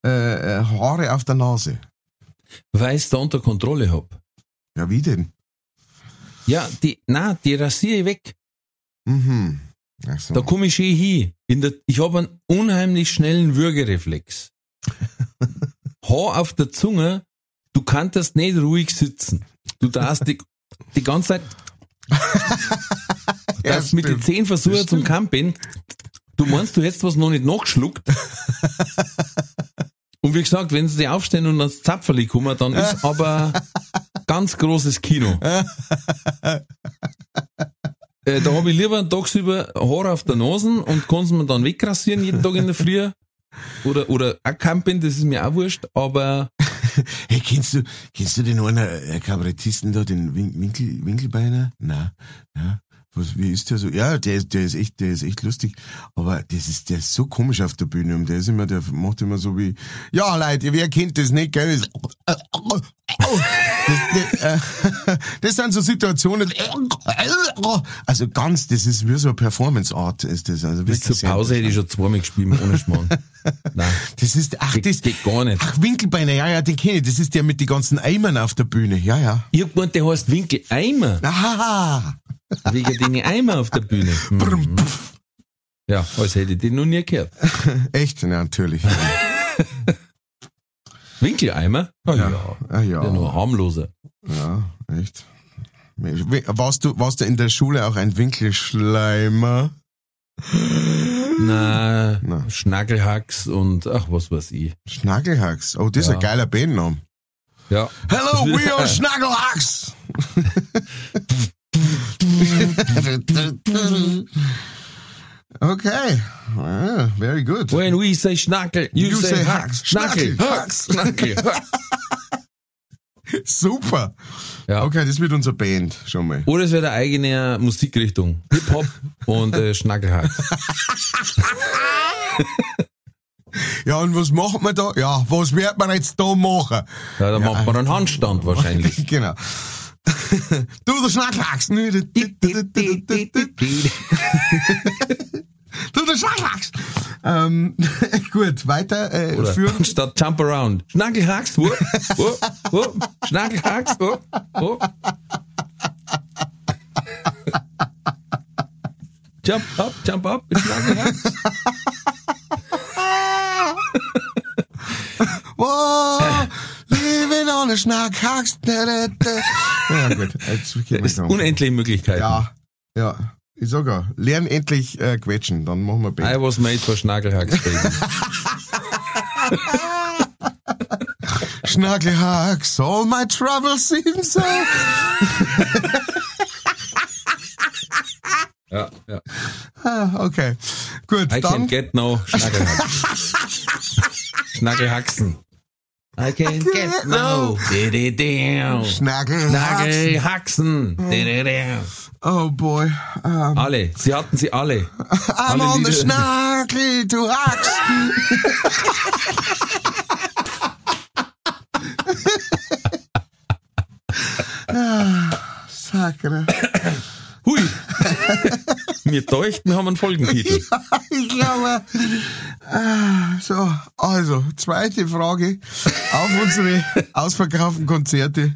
äh, äh, Haare auf der Nase? Weil ich da unter Kontrolle hab. Ja, wie denn? Ja, die, na, die rasiere ich weg. Mhm. Ach so. Da komme ich schön hin. In der, ich habe einen unheimlich schnellen Würgereflex. [laughs] Haar auf der Zunge, du kannst nicht ruhig sitzen. Du darfst die, die ganze Zeit, du [laughs] Ja, mit den. Zehen versuchen zum Camping. Du meinst, du hättest was noch nicht nachgeschluckt? [laughs] Und wie gesagt, wenn sie sich aufstehen und ans Zapferli kommen, dann ist [laughs] aber ganz großes Kino. Äh, da habe ich lieber tagsüber Haare auf der Nase und kann es mir dann wegrasieren jeden Tag in der Früh. Oder, oder auch campen, das ist mir auch wurscht, aber [laughs] hey, kennst du, kennst du den einen äh, Kabarettisten da, den Win Winkel, Winkelbeiner? Na, ja. Was, wie ist der so? Ja, der ist, der ist echt, der ist echt lustig. Aber das ist, der ist so komisch auf der Bühne und der ist immer, der macht immer so wie, ja, Leute, wer kennt das nicht, gell? Das, das, [laughs] das, das sind so Situationen, also ganz, das ist wie so eine Performance-Art, ist das. Also Bis zur Pause hätte ich schon zweimal gespielt, ohne Schmarrn. [laughs] Nein. Das ist, ach, das, das, geht gar nicht. ach, Winkelbeiner, ja, ja, den kenne ich. Das ist der mit den ganzen Eimern auf der Bühne. Ja, ja. Gemeint, der heißt Winkel Eimer. Aha. Wegen den Eimer auf der Bühne. Mhm. Ja, als hätte ich den noch nie gehört. Echt? Ja, natürlich. [laughs] Winkeleimer? Ah, ja. Ah, ja. Ja, nur harmloser. Ja, echt. Warst du, warst du in der Schule auch ein Winkelschleimer? Na, Na. Schnackelhacks und ach, was weiß ich. Schnackelhacks. Oh, das ist Ja. ein geiler Bandname. Ja. Hello, [laughs] we are Schnackelhacks! [laughs] okay. Ah, very good. When we say Schnackel, you, You say, say Hacks. Schnackel, Hacks, Schnackel. [laughs] Super. Ja. Okay, das wird unsere Band schon mal. Oder es wäre eine eigene Musikrichtung. Hip-Hop und äh, Schnackelhacks. [laughs] Ja, und was machen wir da? Ja, was wird man jetzt da machen? Ja, da macht man einen Handstand wahrscheinlich. [laughs] Genau. [laughs] du, der Schnackelhacks. Du, der [laughs] Schnackelhacks. Ähm, [laughs] gut, weiter äh, Oder führen. statt Jump Around. Schnackelhacks, wupp, wupp, wupp. Schnackelhacks, wupp, wupp. Jump up, jump up, Schnackelhacks. Wow, living on a da, da. Ja, gut. Jetzt noch. unendliche Möglichkeiten. Ja, ja. Ich sag ja, lern endlich äh, quetschen, dann machen wir I Band. was made for Schnackelhacks, baby. [laughs] Schnackelhacks, all my troubles seem so. Ja, ja. Ah, okay, gut, I can dann. get no Schnackelhacks. [laughs] Schnackelhaxen. I can get no. Schnackelhacks. Schnackelhaxen. Di-di-di. Oh boy. Um, Alle. Sie hatten sie alle. I'm Alle on the Lieder- Schnackel to Hacks. ah, Sacre. Hui. [laughs] Mir deuchten, wir haben einen Folgentitel. [laughs] Ich glaube, ah, so, also, zweite Frage. Auf unsere ausverkauften Konzerte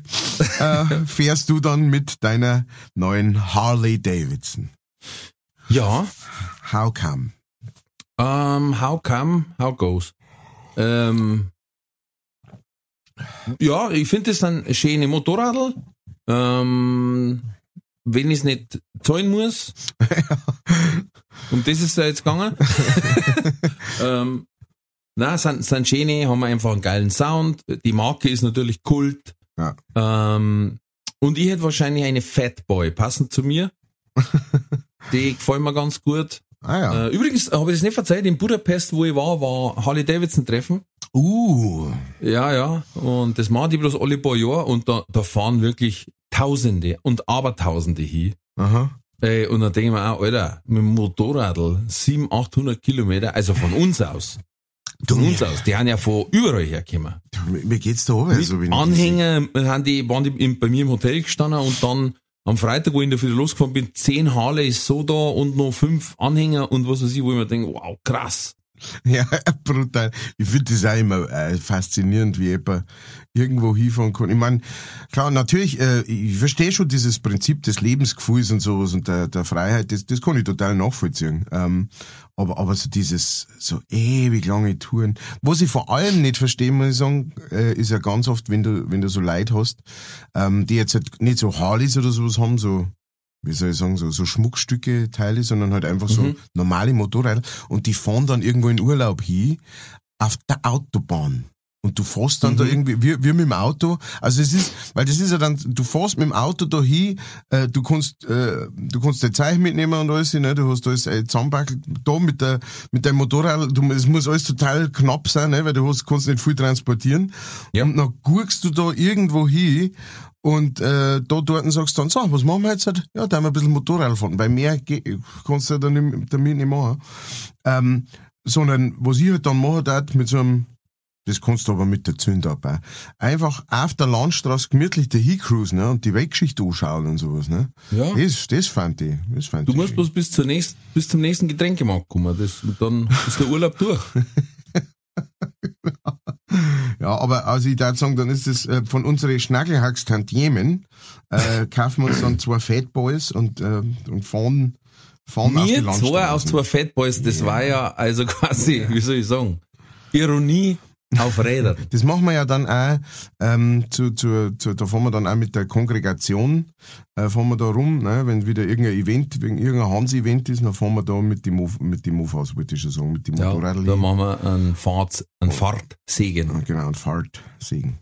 äh, fährst du dann mit deiner neuen Harley Davidson. Ja. How come? Um, how come, how goes? Ähm, ja, ich finde das ein schöne Motorradl. Ähm, wenn ich es nicht zahlen muss. [laughs] um das ist es ja jetzt gegangen. [laughs] ähm, na, sind, sind schöne, haben einfach einen geilen Sound. Die Marke ist natürlich Kult. Ja. Ähm, und ich hätte wahrscheinlich eine Fatboy, passend zu mir. [laughs] Die gefällt mir ganz gut. Ah ja. Äh, übrigens habe ich das nicht verzeiht, in Budapest, wo ich war, war Harley Davidson Treffen. Uh. Ja, ja. Und das machen die bloß alle paar Jahre und da, da fahren wirklich Tausende und Abertausende hin. Aha. Ey, und dann denke ich mir auch, Alter, mit dem Motorradl 700, 800 Kilometer, also von uns aus. Von uns aus. Die haben ja von überall hergekommen. Mir geht's da oben so, Anhänger haben die, waren die bei mir im Hotel gestanden und dann am Freitag, wo ich in der Früh losgefahren bin, zehn Harleys so da und noch fünf Anhänger und was weiß ich, wo ich mir denke, wow, krass. [laughs] Ja, brutal. Ich finde das auch immer äh, faszinierend, wie jemand irgendwo hinfahren kann. Ich meine, klar, natürlich, äh, ich verstehe schon dieses Prinzip des Lebensgefühls und sowas und der, der Freiheit, das, das kann ich total nachvollziehen. Ähm, aber, aber so dieses, so ewig lange Touren. Was ich vor allem nicht verstehe, muss ich sagen, äh, ist ja ganz oft, wenn du, wenn du so Leute hast, ähm, die jetzt halt nicht so Harleys oder sowas haben, so, wie soll ich sagen, so, so Schmuckstücke, Teile, sondern halt einfach so Mhm. normale Motorräder und die fahren dann irgendwo in Urlaub hin auf der Autobahn und du fährst dann da irgendwie, wie, wie mit dem Auto. Also es ist, weil das ist ja dann, du fährst mit dem Auto da hin, äh, du kannst, äh, du kannst dein Zeichen mitnehmen und alles, ne? du hast alles äh, zusammenpackelt, da mit der, mit deinem Motorrad, du, es muss alles total knapp sein, ne? weil du hast, kannst nicht viel transportieren. Ja. Und dann guckst du da irgendwo hin und äh, da dort sagst du dann, so, was machen wir jetzt? Ja, da haben wir ein bisschen Motorrad fahren, weil mehr kannst du dann nicht, damit nicht machen. Ähm, sondern was ich halt dann mache, dat mit so einem, das kannst du aber mit der Zünd dabei, einfach auf der Landstraße gemütlich dahin cruisen ne, und die Weltgeschichte anschauen und sowas. Ne. Ja. Das, das fand ich. Das fand Du ich musst schön. bloß bis, zur nächsten, bis zum nächsten Getränkemarkt kommen. Das, und dann ist der Urlaub durch. [laughs] Ja, aber also ich darf sagen, dann ist es äh, von unseren Schnackelhacks-Tantiemen, äh, kaufen wir uns dann zwei Fatboys und, äh, und fahren, fahren auf die Mir Landstraße. zwei auf zwei Fatboys, das war ja also [laughs] quasi, wie soll ich sagen, Ironie auf Rädern. Das machen wir ja dann auch, ähm, zu, zu, zu, da fahren wir dann auch mit der Kongregation, äh, fahren wir da rum, ne, wenn wieder irgendein Event, wegen irgendein Hans-Event ist, dann fahren wir da mit dem mit dem Move-Haus, wollte ich schon sagen, mit dem Ja, Motorrad. da machen wir einen, Fahrt, einen Fahrtsegen. Genau, und Fahrtsegen.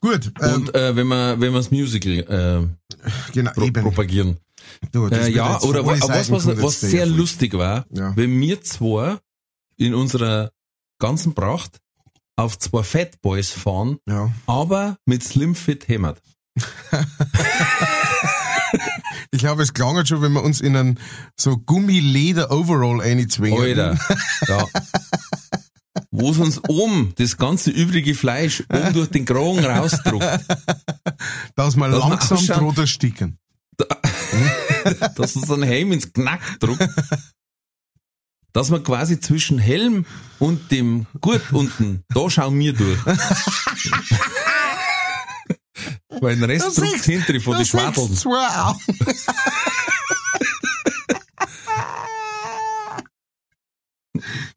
Gut, ähm, Und äh, wenn wir wenn wir das Musical äh, genau, pro eben. propagieren. Du, Äh, ja, oder was, Seiten was, was der sehr lustig war, Ja. wenn wir zwei in unserer ganzen Pracht auf zwei Fatboys fahren, Ja. aber mit Slimfit hämmert. [laughs] Ich glaube, es klang schon, wenn wir uns in einen so Gummileder-Overall einzwingen. Alter. [laughs] Ja. Wo es uns oben das ganze übrige Fleisch oben durch den Kragen rausdruckt, Dass wir Dass langsam drunter sticken. [laughs] dass uns ein Helm ins Knack druckt, dass man quasi zwischen Helm und dem Gurt unten, da schauen wir durch. [laughs] Weil den Rest druckt hinter von den Schwarteln. Zwei Augen.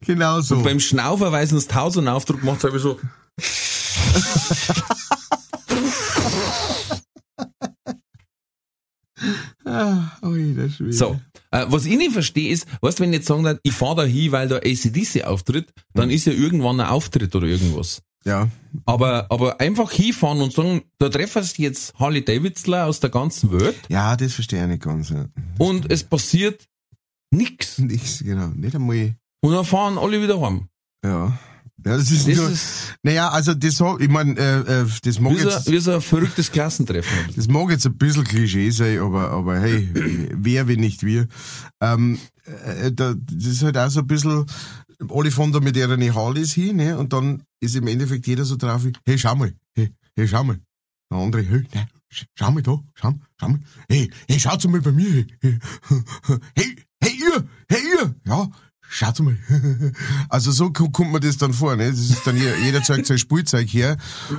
[laughs] genau so. Und beim Schnaufer, weil es uns tausend Aufdruck macht, es so, [laughs] ah, ui, das ist So. Äh, was ich nicht verstehe ist, weißt du, wenn ich jetzt sagen, ich fahr da hin, weil da ACDC auftritt, dann ist ja irgendwann ein Auftritt oder irgendwas. Ja. Aber, aber einfach hinfahren und sagen, da treffen sich jetzt Harley Davidsler aus der ganzen Welt ja, das verstehe ich nicht ganz. Ja. und es passiert nix. Nichts, genau. Nicht einmal. Und dann fahren alle wieder heim. Ja. Ja, das ist Das nur, ist naja, also das so, ich meine, äh, äh, das mag wie so, jetzt, wie so ein verrücktes Klassentreffen. das mag jetzt ein bisschen Klischee sein, aber, aber hey, wer, wenn nicht wir. Ähm, äh, da, das ist halt auch so ein bisschen, alle fahren da mit ihren Harleys hin, ne, und dann ist im Endeffekt jeder so drauf, wie, hey, schau mal, hey, hey, schau mal. Der andere, hey, nein, sch- schau mal da, schau, schau mal, hey, hey, schaut mal bei mir, hey, hey, [laughs] hey, ihr, hey, ihr, ja, schaut mal. [laughs] Also so ko- kommt mir das dann vor, ne? Das ist dann jeder, jeder zeigt sein Spielzeug her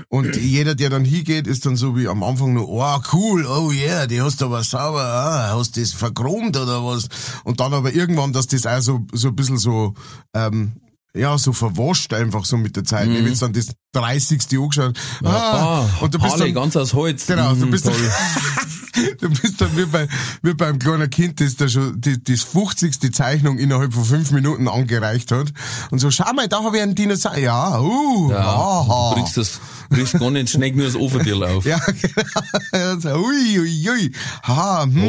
und jeder, der dann hingeht, ist dann so wie am Anfang nur, oh cool, oh yeah, die hast du aber sauber, ah, hast das verchromt oder was? Und dann aber irgendwann, dass das auch so, so ein bisschen so, ähm, ja, so verwascht einfach so mit der Zeit. Mhm. Wenn dann das 30. angeschaut, ah, Ah, und du bist Harley, dann, ganz aus Holz. Genau, du Mhm, bist, toll. [laughs] du bist dann wie, bei, wie beim kleinen Kind, das da schon die, die 50. Zeichnung innerhalb von fünf Minuten angereicht hat. Und so, schau mal, da habe ich einen Dinosaurier. Ja, uh, Ja, aha. du kriegst das, kriegst gar nicht schnell nur das Ofendirl auf. Ja, genau. So, ui, ui, ui. Haha, hm.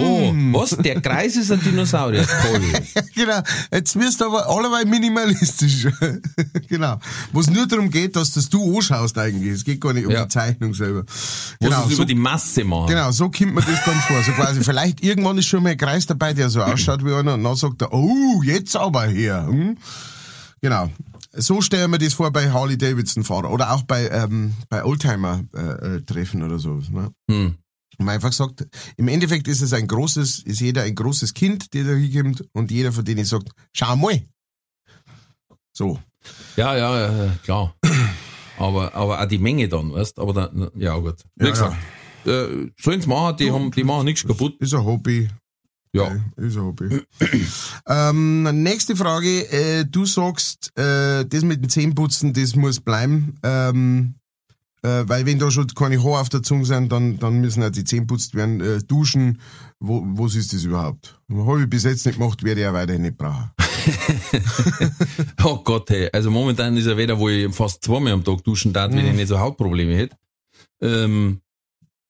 Oh, was? Der Kreis ist ein Dinosaurier. Toll. [laughs] genau. Jetzt wirst du aber allerweil minimalistisch. [laughs] genau. Wo es nur darum geht, dass das du anschaust eigentlich. Es geht gar nicht um Ja. die Zeichnung selber. Genau. So, über die Masse machen. genau, so kommt mir das dann vor. So quasi, [laughs] vielleicht irgendwann ist schon mal ein Kreis dabei, der so ausschaut wie einer und dann sagt er, oh, jetzt aber her. Hm? Genau. So stellen wir das vor bei Harley Davidson Fahrer oder auch bei, ähm, bei Oldtimer äh, äh, Treffen oder so. Ne? Hm. Und man einfach sagt, im Endeffekt ist es ein großes, ist jeder ein großes Kind, der da hinkommt und jeder von denen sagt, schau mal. So. Ja, ja, ja, klar. [clears throat] Aber, aber auch die Menge dann, weißt Aber dann, ja gut. Wie Ja, gesagt, äh, sollen's machen, die haben, die machen nichts kaputt. Ist ein Hobby. Ja. Okay, Ist ein Hobby. ähm, nächste Frage. Äh, du sagst, äh, das mit dem Zähneputzen, das muss bleiben. Ähm, äh, weil wenn da schon keine Haare auf der Zunge sind, dann, dann müssen auch die Zähne putzt werden. Äh, duschen, wo, was ist das überhaupt? Habe ich bis jetzt nicht gemacht, werde ich auch weiterhin nicht brauchen. [laughs] oh Gott, hey. Also momentan ist ja Wetter, wo ich fast zweimal am Tag duschen darf, wenn ich nicht so Hautprobleme hätte. Ähm,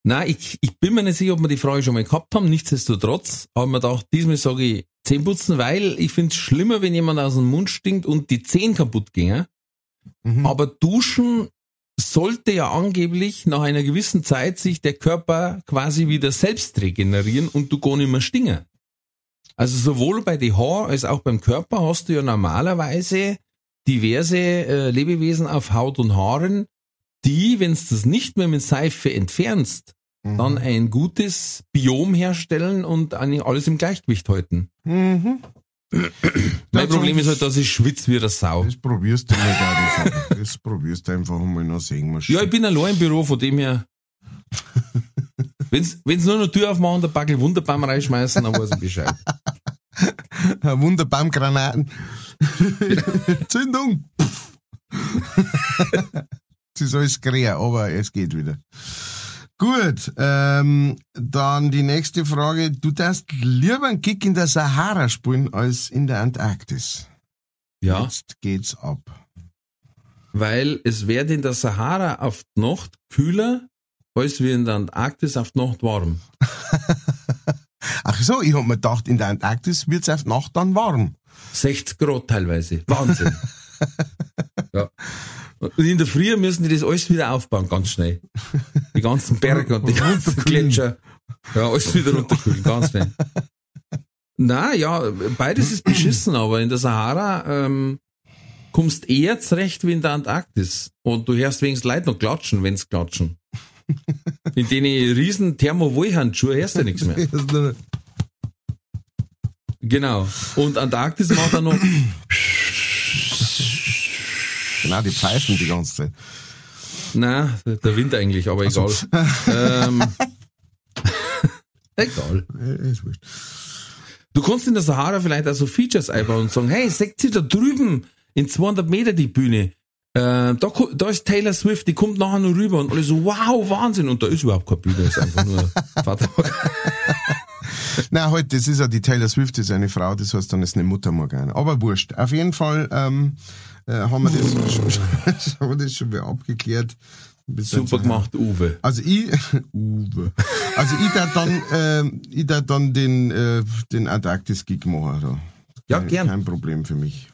nein, ich, ich bin mir nicht sicher, ob wir die Frage schon mal gehabt haben. Nichtsdestotrotz haben wir gedacht, diesmal sage ich Zähneputzen, weil ich finde es schlimmer, wenn jemand aus dem Mund stinkt und die Zähne kaputt gingen. Mhm. Aber duschen sollte ja angeblich nach einer gewissen Zeit sich der Körper quasi wieder selbst regenerieren und du gar nicht mehr stingen. Also sowohl bei den Haaren als auch beim Körper hast du ja normalerweise diverse äh, Lebewesen auf Haut und Haaren, die, wenn du das nicht mehr mit Seife entfernst, Mhm. dann ein gutes Biom herstellen und alles im Gleichgewicht halten. Mhm. [clears throat] Mein Problem ist halt, dass ich schwitze wie der Sau. Das probierst du mal gar nicht. Das probierst du einfach mal noch sehen. wir. Ja, ich bin allein im Büro, von dem her. [laughs] Wenn's, wenn's nur noch Tür aufmachen, der Backel Wunderbaum reinschmeißen, dann weiß ich Bescheid. [laughs] Wunderbaumgranaten. [laughs] Zündung. Es ist alles grä, aber es geht wieder. Gut, ähm, dann die nächste Frage. Du darfst lieber einen Kick in der Sahara spielen als in der Antarktis. Ja, Jetzt geht's ab. weil es wird in der Sahara auf die Nacht kühler, als wie in der Antarktis auf die Nacht warm. [laughs] Ach so, ich hab mir gedacht, in der Antarktis wird's auf die Nacht dann warm. 60 Grad teilweise. Wahnsinn. [laughs] ja. Und in der Früh müssen die das alles wieder aufbauen, ganz schnell. Die ganzen Berge und die [laughs] ganzen. Gletscher. Ja, alles wieder runterkühlen, ganz schnell. Na ja, beides ist beschissen, aber in der Sahara ähm, kommst eher zurecht wie in der Antarktis. Und du hörst wenigstens Leute noch klatschen, wenn's klatschen. In denen riesen Thermowollhandschuhe hörst du nichts mehr. [laughs] Genau. Und Antarktis macht dann noch [clears throat] Genau, die pfeifen die ganze Zeit. Na, der Wind eigentlich, aber egal. [laughs] ähm, [laughs] egal. Äh, Ist wurscht. Du kannst in der Sahara vielleicht auch so Features einbauen und sagen, hey, seht ihr da drüben in 200 Meter die Bühne? Äh, da, da ist Taylor Swift, die kommt nachher noch rüber und alle so, wow, Wahnsinn. Und da ist überhaupt keine Bühne, ist einfach nur [laughs] Vatertag. Nein, halt, das ist ja die Taylor Swift, das ist eine Frau, das heißt dann ist eine Mutter Morgana. Aber wurscht. Auf jeden Fall ähm, äh, haben, wir das [laughs] schon, haben wir das schon wieder abgeklärt. Super gemacht, Uwe. Also ich, [laughs] Uwe. Also ich da dann, ähm, ich da dann den, äh, den Antarktis-Gig machen. Da. Ja, kein, gern. Kein Problem für mich.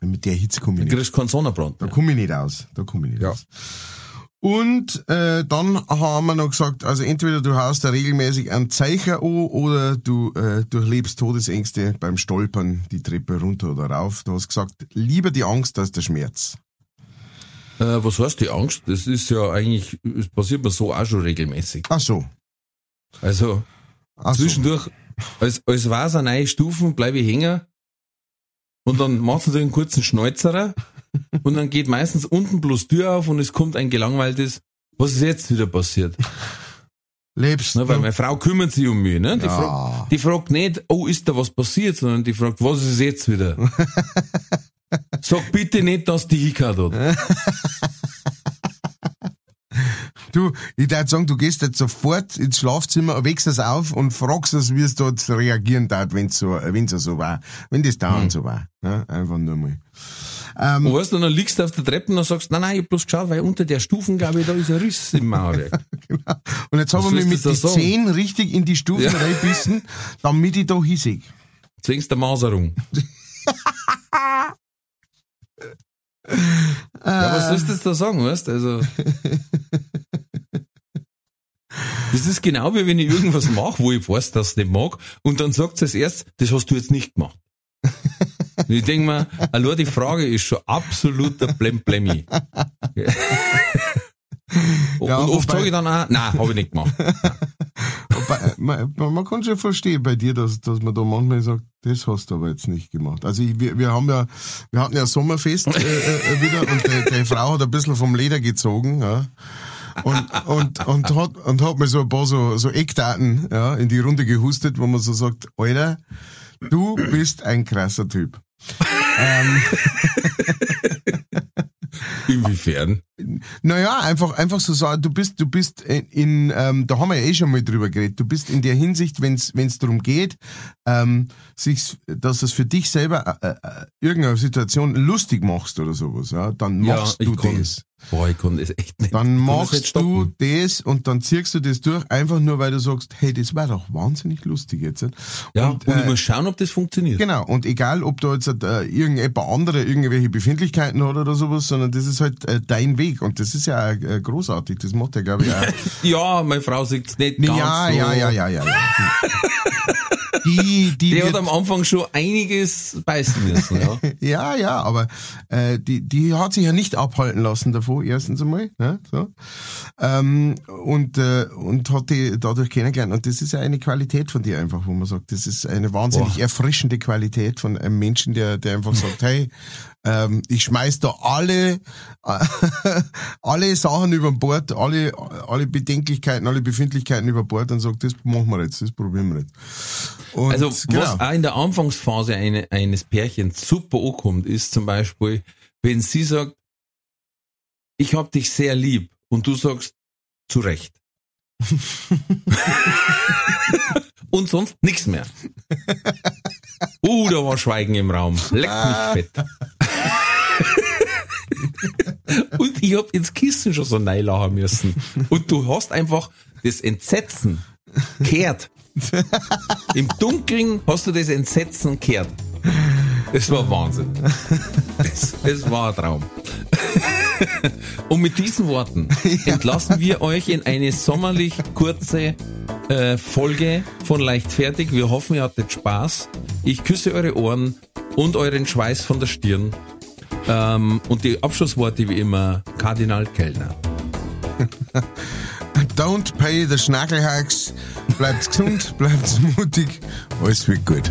Mit der Hitze komme Du ich nicht. kriegst keinen Sonnenbrand. Da komme ich nicht aus. Da komme ich nicht Ja. aus. Und äh, dann haben wir noch gesagt, also entweder du haust da regelmäßig einen Zeicher an oder du äh, durchlebst Todesängste beim Stolpern die Treppe runter oder rauf. Du hast gesagt, lieber die Angst als der Schmerz. Äh, was heißt die Angst? Das ist ja eigentlich, es passiert mir so auch schon regelmäßig. Ach so. Also, Ach so. Zwischendurch, als, als war es eine neue Stufen, bleibe ich hängen. Und dann machst du einen kurzen Schnäuzerer. [laughs] Und dann geht meistens unten bloß Tür auf und es kommt ein gelangweiltes, was ist jetzt wieder passiert? Lebst Ne, weil meine Frau kümmert sich um mich. Ne? Die, Ja. fragt, die fragt nicht, oh, ist da was passiert, sondern die fragt, was ist jetzt wieder? [laughs] Sag bitte nicht, dass die Hickert hat. [laughs] Du, ich darf sagen, du gehst jetzt sofort ins Schlafzimmer, wächst es auf und fragst es, wie es dort reagieren darf, wenn es so, wenn's so war. Wenn das dauernd Hm. so war. Ja, einfach nur mal. Ähm, Und weißt du, dann liegst du auf der Treppe und sagst, nein, nein, ich hab bloß geschaut, weil unter der Stufen, glaube ich, da ist ein Riss im Mauerwerk. [laughs] und jetzt haben wir mich mit du den? Zehen richtig in die Stufen Ja. reinbissen, damit ich da hissig. Zwingst der Maserung. [laughs] Ja, was sollst du jetzt da sagen, weißt Also. [laughs] Das ist genau wie wenn ich irgendwas mache, wo ich weiß, dass ich nicht mag, und dann sagt es erst, das hast du jetzt nicht gemacht. Und ich denke mir, allein die Frage ist schon absoluter Blemblemi. [laughs] Und Ja, oft wobei- sage ich dann auch, nein, habe ich nicht gemacht. [laughs] Man man kann schon verstehen bei dir, dass, dass man da manchmal sagt, das hast du aber jetzt nicht gemacht. Also ich, wir, wir haben ja, wir hatten ja Sommerfest äh, äh, wieder [laughs] und die, die Frau hat ein bisschen vom Leder gezogen, ja. Und, und, und hat, und hat mir so ein paar so, so Eckdaten, ja, in die Runde gehustet, wo man so sagt, Alter, du bist ein krasser Typ. Ähm, [laughs] Inwiefern? Naja, einfach, einfach so sagen, du bist, du bist in, in ähm, da haben wir ja eh schon mal drüber geredet, du bist in der Hinsicht, wenn es darum geht, ähm, sich, dass es für dich selber äh, äh, irgendeine Situation lustig machst oder sowas, ja, dann machst ja, du das. Boah, ich kann das echt nicht. Dann machst du das und dann ziehst du das durch, einfach nur weil du sagst, hey, das war doch wahnsinnig lustig jetzt. Ja, und, und ich äh, muss schauen, ob das funktioniert. Genau, und egal, ob da jetzt äh, irgendjemand andere irgendwelche Befindlichkeiten hat oder sowas, sondern das ist halt äh, dein Weg und das ist ja äh, großartig, das macht ja, glaube ich, auch. [laughs] ja, meine Frau sieht es nicht ganz ja, so. Ja, ja, ja, ja, ja. [laughs] die, die der hat am Anfang schon einiges beißen müssen, ja. [laughs] ja, ja, aber äh, die, die hat sich ja nicht abhalten lassen davor, erstens einmal. Ne, so. ähm, und, äh, und hat die dadurch kennengelernt. Und das ist ja eine Qualität von dir einfach, wo man sagt, das ist eine wahnsinnig Boah. erfrischende Qualität von einem Menschen, der, der einfach sagt, hey, ähm, ich schmeiß da alle, [laughs] alle Sachen über Bord, alle, alle Bedenklichkeiten, alle Befindlichkeiten über Bord und sag, das machen wir jetzt, das probieren wir jetzt. Und, also, genau. was auch in der Anfangsphase eine, eines Pärchens super ankommt, ist zum Beispiel, wenn sie sagt, ich hab dich sehr lieb und du sagst, zu Recht. [laughs] und sonst nichts mehr. Uh, da war Schweigen im Raum. Leck mich fett. und ich hab ins Kissen schon so neilachen müssen. Und du hast einfach das Entsetzen kehrt. Im Dunkeln hast du das Entsetzen kehrt. Es war Wahnsinn. Es, es war ein Traum. Und mit diesen Worten [laughs] entlassen wir euch in eine sommerlich kurze äh, Folge von Leichtfertig. Wir hoffen, ihr hattet Spaß. Ich küsse eure Ohren und euren Schweiß von der Stirn. Ähm, und die Abschlussworte wie immer Kardinal Kellner. [laughs] Don't pay the Schnackelhacks. Bleibt gesund, bleibt mutig. Alles wird gut.